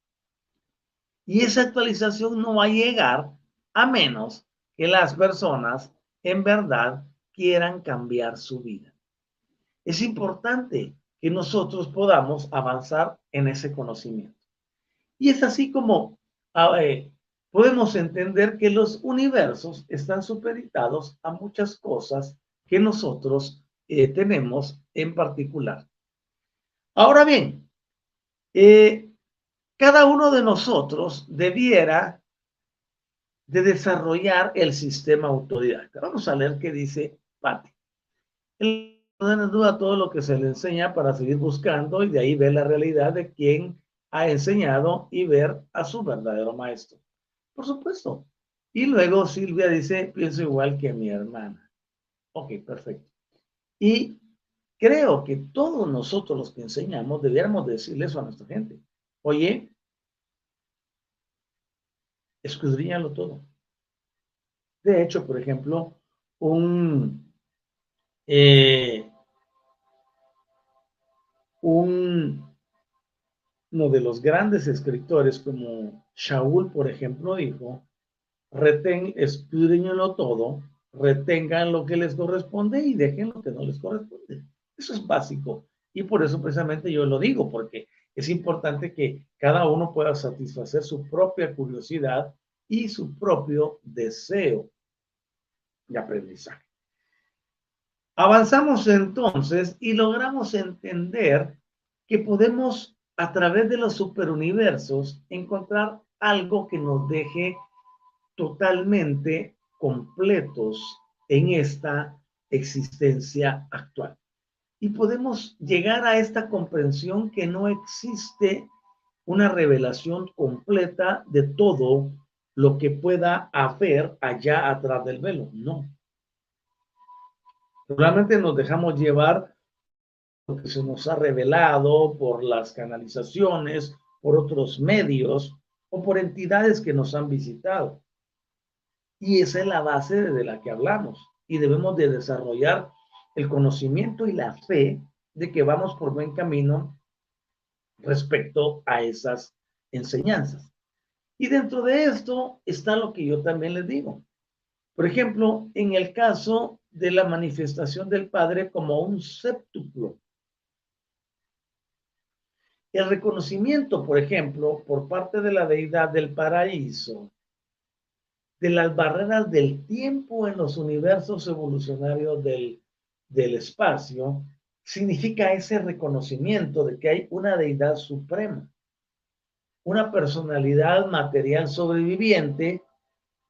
Y esa actualización no va a llegar a menos que las personas en verdad quieran cambiar su vida es importante que nosotros podamos avanzar en ese conocimiento. Y es así como ah, eh, podemos entender que los universos están supeditados a muchas cosas que nosotros eh, tenemos en particular. Ahora bien, eh, cada uno de nosotros debiera de desarrollar el sistema autodidacta. Vamos a leer qué dice Patti. En duda todo lo que se le enseña para seguir buscando y de ahí ver la realidad de quien ha enseñado y ver a su verdadero maestro. Por supuesto. Y luego Silvia dice, pienso igual que mi hermana. Ok, perfecto. Y creo que todos nosotros los que enseñamos debiéramos decirle eso a nuestra gente. Oye, escudriñalo todo. De hecho, por ejemplo, un eh, un uno de los grandes escritores como Shaul, por ejemplo, dijo, retén, lo todo, retengan lo que les corresponde y dejen lo que no les corresponde. Eso es básico. Y por eso precisamente yo lo digo, porque es importante que cada uno pueda satisfacer su propia curiosidad y su propio deseo de aprendizaje. Avanzamos entonces y logramos entender que podemos a través de los superuniversos encontrar algo que nos deje totalmente completos en esta existencia actual. Y podemos llegar a esta comprensión que no existe una revelación completa de todo lo que pueda haber allá atrás del velo. No. Realmente nos dejamos llevar lo que se nos ha revelado por las canalizaciones, por otros medios o por entidades que nos han visitado. Y esa es la base de la que hablamos. Y debemos de desarrollar el conocimiento y la fe de que vamos por buen camino respecto a esas enseñanzas. Y dentro de esto está lo que yo también les digo. Por ejemplo, en el caso de la manifestación del Padre como un séptuplo. El reconocimiento, por ejemplo, por parte de la deidad del paraíso, de las barreras del tiempo en los universos evolucionarios del, del espacio, significa ese reconocimiento de que hay una deidad suprema, una personalidad material sobreviviente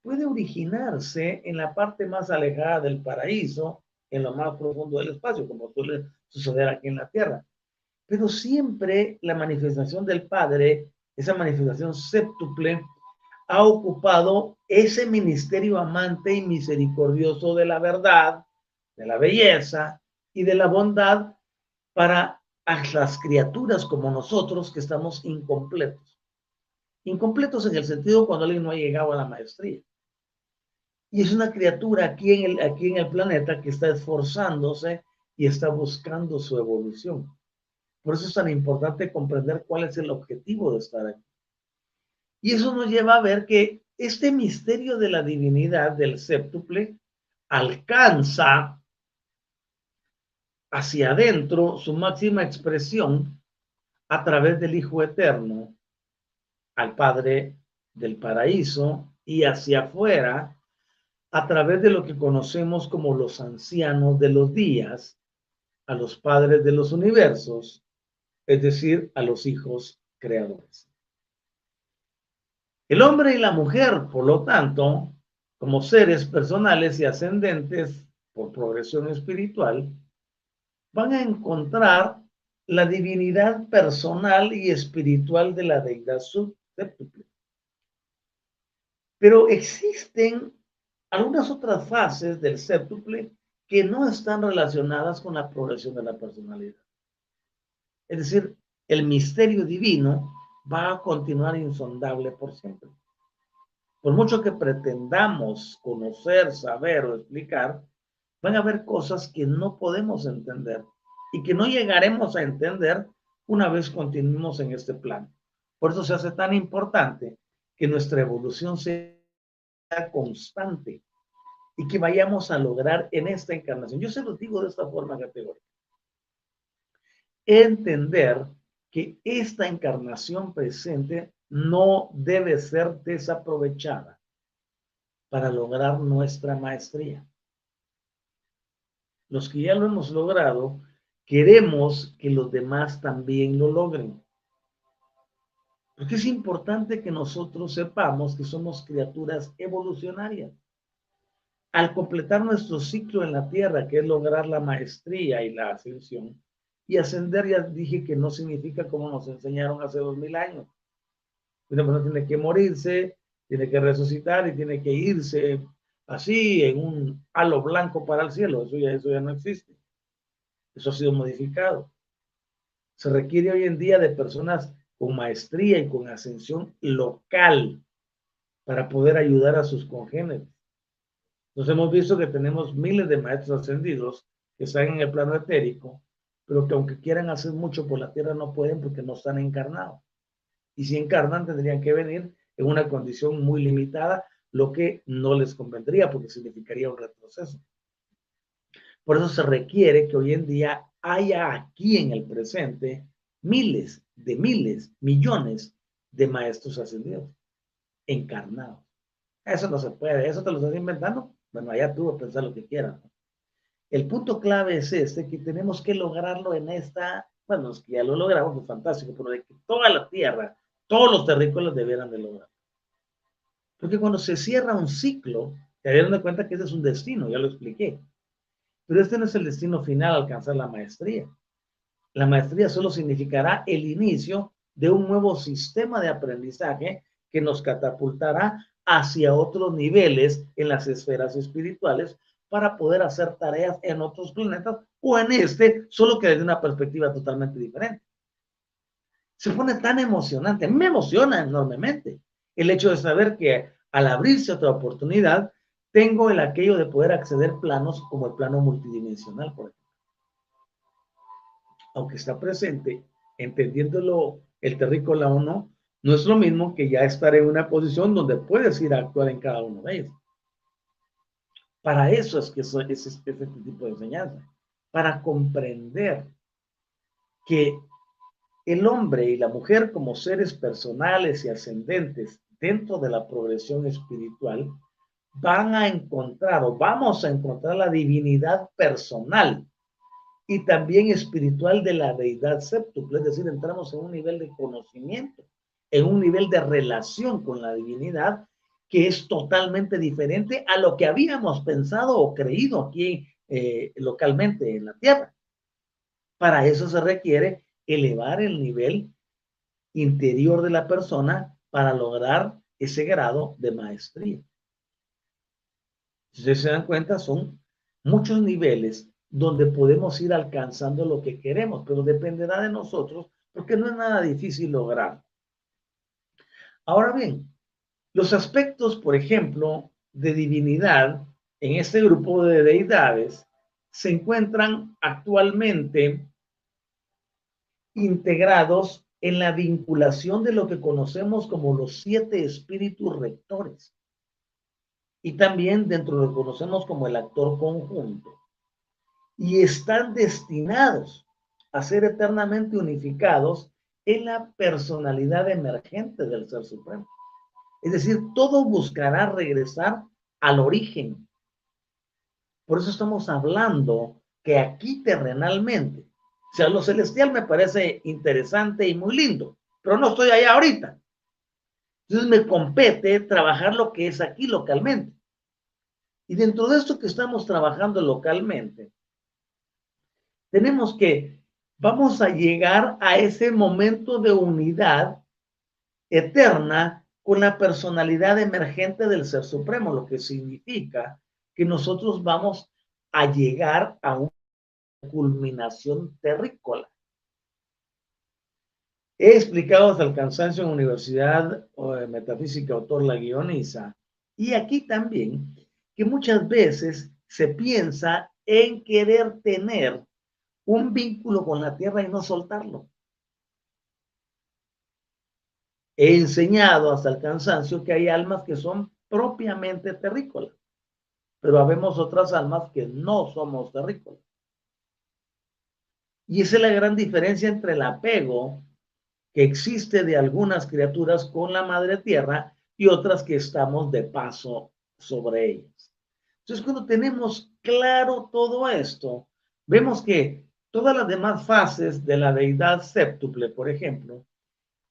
puede originarse en la parte más alejada del paraíso, en lo más profundo del espacio, como suele suceder aquí en la Tierra. Pero siempre la manifestación del Padre, esa manifestación séptuple, ha ocupado ese ministerio amante y misericordioso de la verdad, de la belleza y de la bondad para las criaturas como nosotros que estamos incompletos. Incompletos en el sentido cuando alguien no ha llegado a la maestría. Y es una criatura aquí en, el, aquí en el planeta que está esforzándose y está buscando su evolución. Por eso es tan importante comprender cuál es el objetivo de estar aquí. Y eso nos lleva a ver que este misterio de la divinidad del séptuple alcanza hacia adentro su máxima expresión a través del Hijo Eterno, al Padre del Paraíso, y hacia afuera a través de lo que conocemos como los ancianos de los días, a los padres de los universos, es decir, a los hijos creadores. El hombre y la mujer, por lo tanto, como seres personales y ascendentes por progresión espiritual, van a encontrar la divinidad personal y espiritual de la deidad séptuple. Pero existen algunas otras fases del séptuple que no están relacionadas con la progresión de la personalidad. Es decir, el misterio divino va a continuar insondable por siempre. Por mucho que pretendamos conocer, saber o explicar, van a haber cosas que no podemos entender y que no llegaremos a entender una vez continuemos en este plan. Por eso se hace tan importante que nuestra evolución sea constante y que vayamos a lograr en esta encarnación. Yo se lo digo de esta forma categórica. Entender que esta encarnación presente no debe ser desaprovechada para lograr nuestra maestría. Los que ya lo hemos logrado, queremos que los demás también lo logren. Porque es importante que nosotros sepamos que somos criaturas evolucionarias. Al completar nuestro ciclo en la tierra, que es lograr la maestría y la ascensión, y ascender ya dije que no significa como nos enseñaron hace dos mil años. Una persona tiene que morirse, tiene que resucitar y tiene que irse así en un halo blanco para el cielo. Eso ya, eso ya no existe. Eso ha sido modificado. Se requiere hoy en día de personas con maestría y con ascensión local para poder ayudar a sus congéneres. Nos hemos visto que tenemos miles de maestros ascendidos que están en el plano etérico, pero que aunque quieran hacer mucho por la tierra no pueden porque no están encarnados. y si encarnan tendrían que venir en una condición muy limitada, lo que no les convendría porque significaría un retroceso. Por eso se requiere que hoy en día haya aquí en el presente miles de miles, millones de maestros ascendidos, encarnados. Eso no se puede, eso te lo estás inventando. Bueno, allá tú a pensar lo que quieras. El punto clave es este, que tenemos que lograrlo en esta, bueno, es que ya lo logramos, es fantástico, pero de que toda la tierra, todos los terrícolas debieran de lograr. Porque cuando se cierra un ciclo, te dieron de cuenta que ese es un destino, ya lo expliqué. Pero este no es el destino final, alcanzar la maestría. La maestría solo significará el inicio de un nuevo sistema de aprendizaje que nos catapultará hacia otros niveles en las esferas espirituales para poder hacer tareas en otros planetas o en este, solo que desde una perspectiva totalmente diferente. Se pone tan emocionante, me emociona enormemente el hecho de saber que al abrirse otra oportunidad, tengo el aquello de poder acceder planos como el plano multidimensional, por ejemplo. Aunque está presente, entendiéndolo el terrícola o no, no es lo mismo que ya estar en una posición donde puedes ir a actuar en cada uno de ellos. Para eso es que es, es este tipo de enseñanza, para comprender que el hombre y la mujer como seres personales y ascendentes dentro de la progresión espiritual van a encontrar o vamos a encontrar la divinidad personal y también espiritual de la deidad séptuple, es decir, entramos en un nivel de conocimiento, en un nivel de relación con la divinidad que es totalmente diferente a lo que habíamos pensado o creído aquí eh, localmente en la Tierra. Para eso se requiere elevar el nivel interior de la persona para lograr ese grado de maestría. Si se dan cuenta, son muchos niveles donde podemos ir alcanzando lo que queremos, pero dependerá de nosotros porque no es nada difícil lograr. Ahora bien, los aspectos, por ejemplo, de divinidad en este grupo de deidades se encuentran actualmente integrados en la vinculación de lo que conocemos como los siete espíritus rectores y también dentro de lo que conocemos como el actor conjunto y están destinados a ser eternamente unificados en la personalidad emergente del Ser Supremo. Es decir, todo buscará regresar al origen. Por eso estamos hablando que aquí terrenalmente, o sea, lo celestial me parece interesante y muy lindo, pero no estoy allá ahorita. Entonces me compete trabajar lo que es aquí localmente. Y dentro de esto que estamos trabajando localmente, tenemos que, vamos a llegar a ese momento de unidad eterna con la personalidad emergente del Ser Supremo, lo que significa que nosotros vamos a llegar a una culminación terrícola. He explicado hasta el cansancio en Universidad de Metafísica Autor La Guioniza, y aquí también que muchas veces se piensa en querer tener un vínculo con la tierra y no soltarlo. He enseñado hasta el cansancio que hay almas que son propiamente terrícolas, pero habemos otras almas que no somos terrícolas. Y esa es la gran diferencia entre el apego que existe de algunas criaturas con la madre tierra y otras que estamos de paso sobre ellas. Entonces, cuando tenemos claro todo esto, vemos que Todas las demás fases de la deidad séptuple, por ejemplo,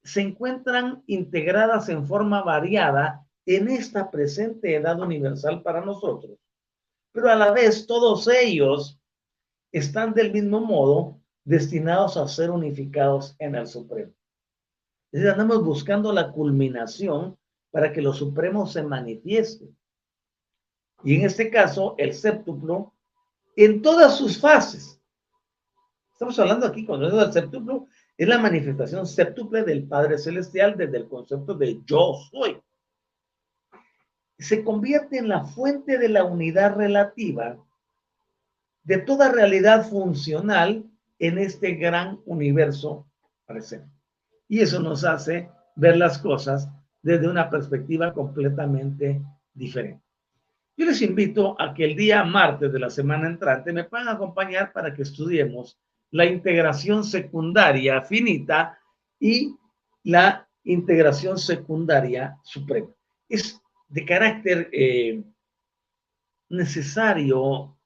se encuentran integradas en forma variada en esta presente edad universal para nosotros. Pero a la vez todos ellos están del mismo modo destinados a ser unificados en el Supremo. Es andamos buscando la culminación para que lo Supremo se manifieste. Y en este caso, el séptuplo, en todas sus fases, Estamos hablando aquí, cuando es el séptuplo, es la manifestación séptuple del Padre Celestial desde el concepto de yo soy. Se convierte en la fuente de la unidad relativa de toda realidad funcional en este gran universo presente. Y eso nos hace ver las cosas desde una perspectiva completamente diferente. Yo les invito a que el día martes de la semana entrante me puedan acompañar para que estudiemos la integración secundaria finita y la integración secundaria suprema. Es de carácter eh, necesario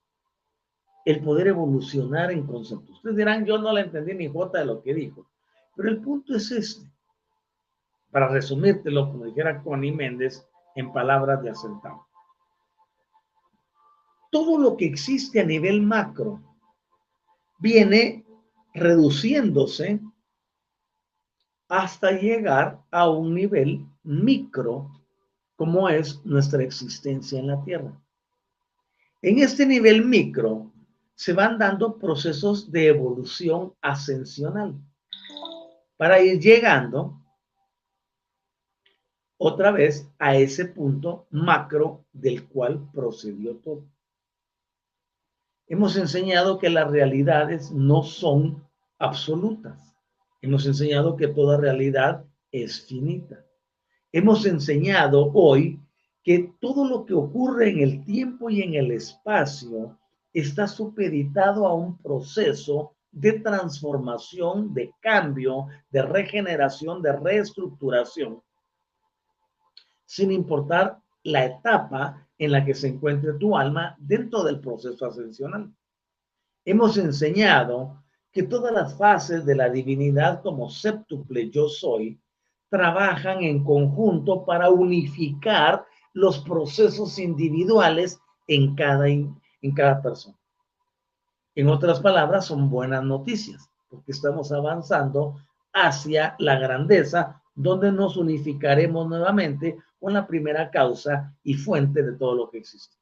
el poder evolucionar en conceptos. Ustedes dirán, yo no le entendí ni jota de lo que dijo, pero el punto es este. Para resumírtelo, como dijera Connie Méndez, en palabras de asentado. Todo lo que existe a nivel macro viene reduciéndose hasta llegar a un nivel micro, como es nuestra existencia en la Tierra. En este nivel micro se van dando procesos de evolución ascensional para ir llegando otra vez a ese punto macro del cual procedió todo. Hemos enseñado que las realidades no son absolutas. Hemos enseñado que toda realidad es finita. Hemos enseñado hoy que todo lo que ocurre en el tiempo y en el espacio está supeditado a un proceso de transformación, de cambio, de regeneración, de reestructuración, sin importar la etapa en la que se encuentre tu alma dentro del proceso ascensional. Hemos enseñado que todas las fases de la divinidad como séptuple yo soy trabajan en conjunto para unificar los procesos individuales en cada, en cada persona. En otras palabras, son buenas noticias, porque estamos avanzando hacia la grandeza, donde nos unificaremos nuevamente con la primera causa y fuente de todo lo que existe.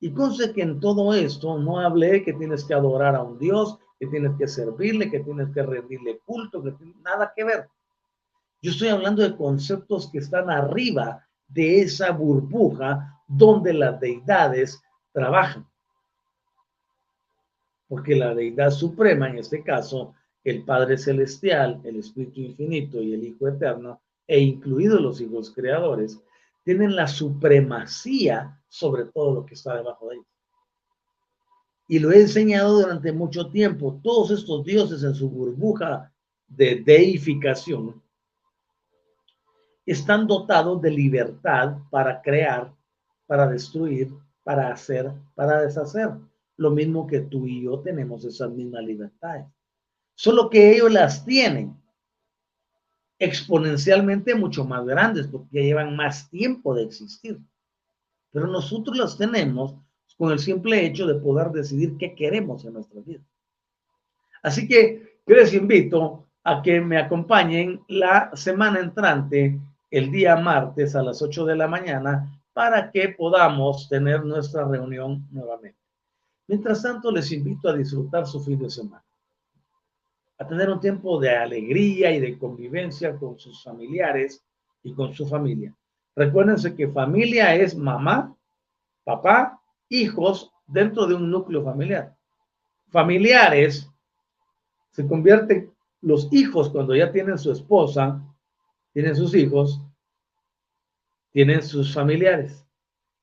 Y conste que en todo esto no hablé que tienes que adorar a un Dios, que tienes que servirle, que tienes que rendirle culto, que tiene nada que ver. Yo estoy hablando de conceptos que están arriba de esa burbuja donde las deidades trabajan. Porque la deidad suprema, en este caso, el Padre Celestial, el Espíritu Infinito y el Hijo Eterno, e incluidos los hijos creadores, tienen la supremacía sobre todo lo que está debajo de ellos y lo he enseñado durante mucho tiempo. Todos estos dioses en su burbuja de deificación están dotados de libertad para crear, para destruir, para hacer, para deshacer. Lo mismo que tú y yo tenemos esas mismas libertades. Solo que ellos las tienen exponencialmente mucho más grandes porque llevan más tiempo de existir. Pero nosotros las tenemos con el simple hecho de poder decidir qué queremos en nuestra vida. Así que yo les invito a que me acompañen la semana entrante, el día martes a las 8 de la mañana, para que podamos tener nuestra reunión nuevamente. Mientras tanto, les invito a disfrutar su fin de semana, a tener un tiempo de alegría y de convivencia con sus familiares y con su familia. Recuérdense que familia es mamá, papá hijos dentro de un núcleo familiar. Familiares se convierten los hijos cuando ya tienen su esposa, tienen sus hijos, tienen sus familiares.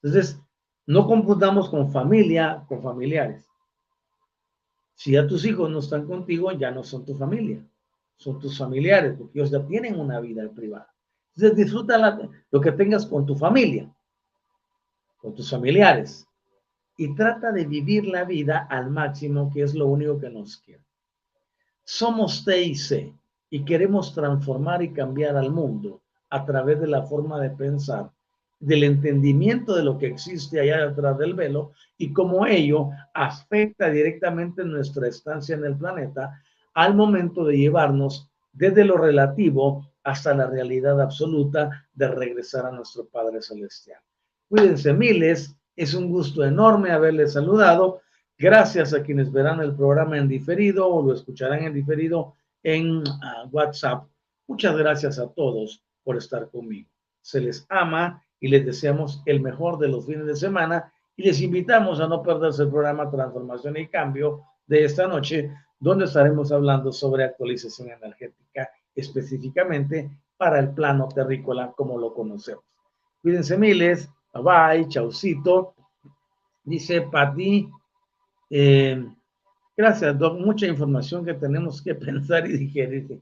Entonces, no confundamos con familia con familiares. Si ya tus hijos no están contigo, ya no son tu familia, son tus familiares, porque ellos ya tienen una vida privada. Entonces, disfruta lo que tengas con tu familia, con tus familiares y trata de vivir la vida al máximo, que es lo único que nos queda. Somos T y C y queremos transformar y cambiar al mundo a través de la forma de pensar, del entendimiento de lo que existe allá detrás del velo y cómo ello afecta directamente nuestra estancia en el planeta al momento de llevarnos desde lo relativo hasta la realidad absoluta de regresar a nuestro Padre Celestial. Cuídense miles es un gusto enorme haberles saludado. Gracias a quienes verán el programa en diferido o lo escucharán en diferido en ah, WhatsApp. Muchas gracias a todos por estar conmigo. Se les ama y les deseamos el mejor de los fines de semana y les invitamos a no perderse el programa Transformación y Cambio de esta noche, donde estaremos hablando sobre actualización energética específicamente para el plano terrícola como lo conocemos. Cuídense miles, bye bye, chaucito. Dice Pati, eh, gracias, Doc, mucha información que tenemos que pensar y digerir.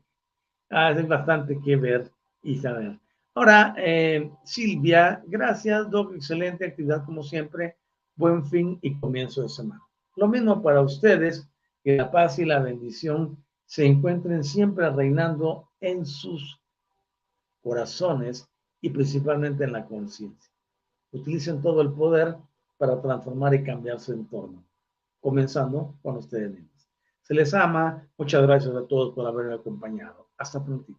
Ah, es bastante que ver y saber. Ahora, eh, Silvia, gracias, Doc, excelente actividad como siempre. Buen fin y comienzo de semana. Lo mismo para ustedes, que la paz y la bendición se encuentren siempre reinando en sus corazones y principalmente en la conciencia. Utilicen todo el poder para transformar y cambiar su entorno, comenzando con ustedes mismos. Se les ama. Muchas gracias a todos por haberme acompañado. Hasta pronto.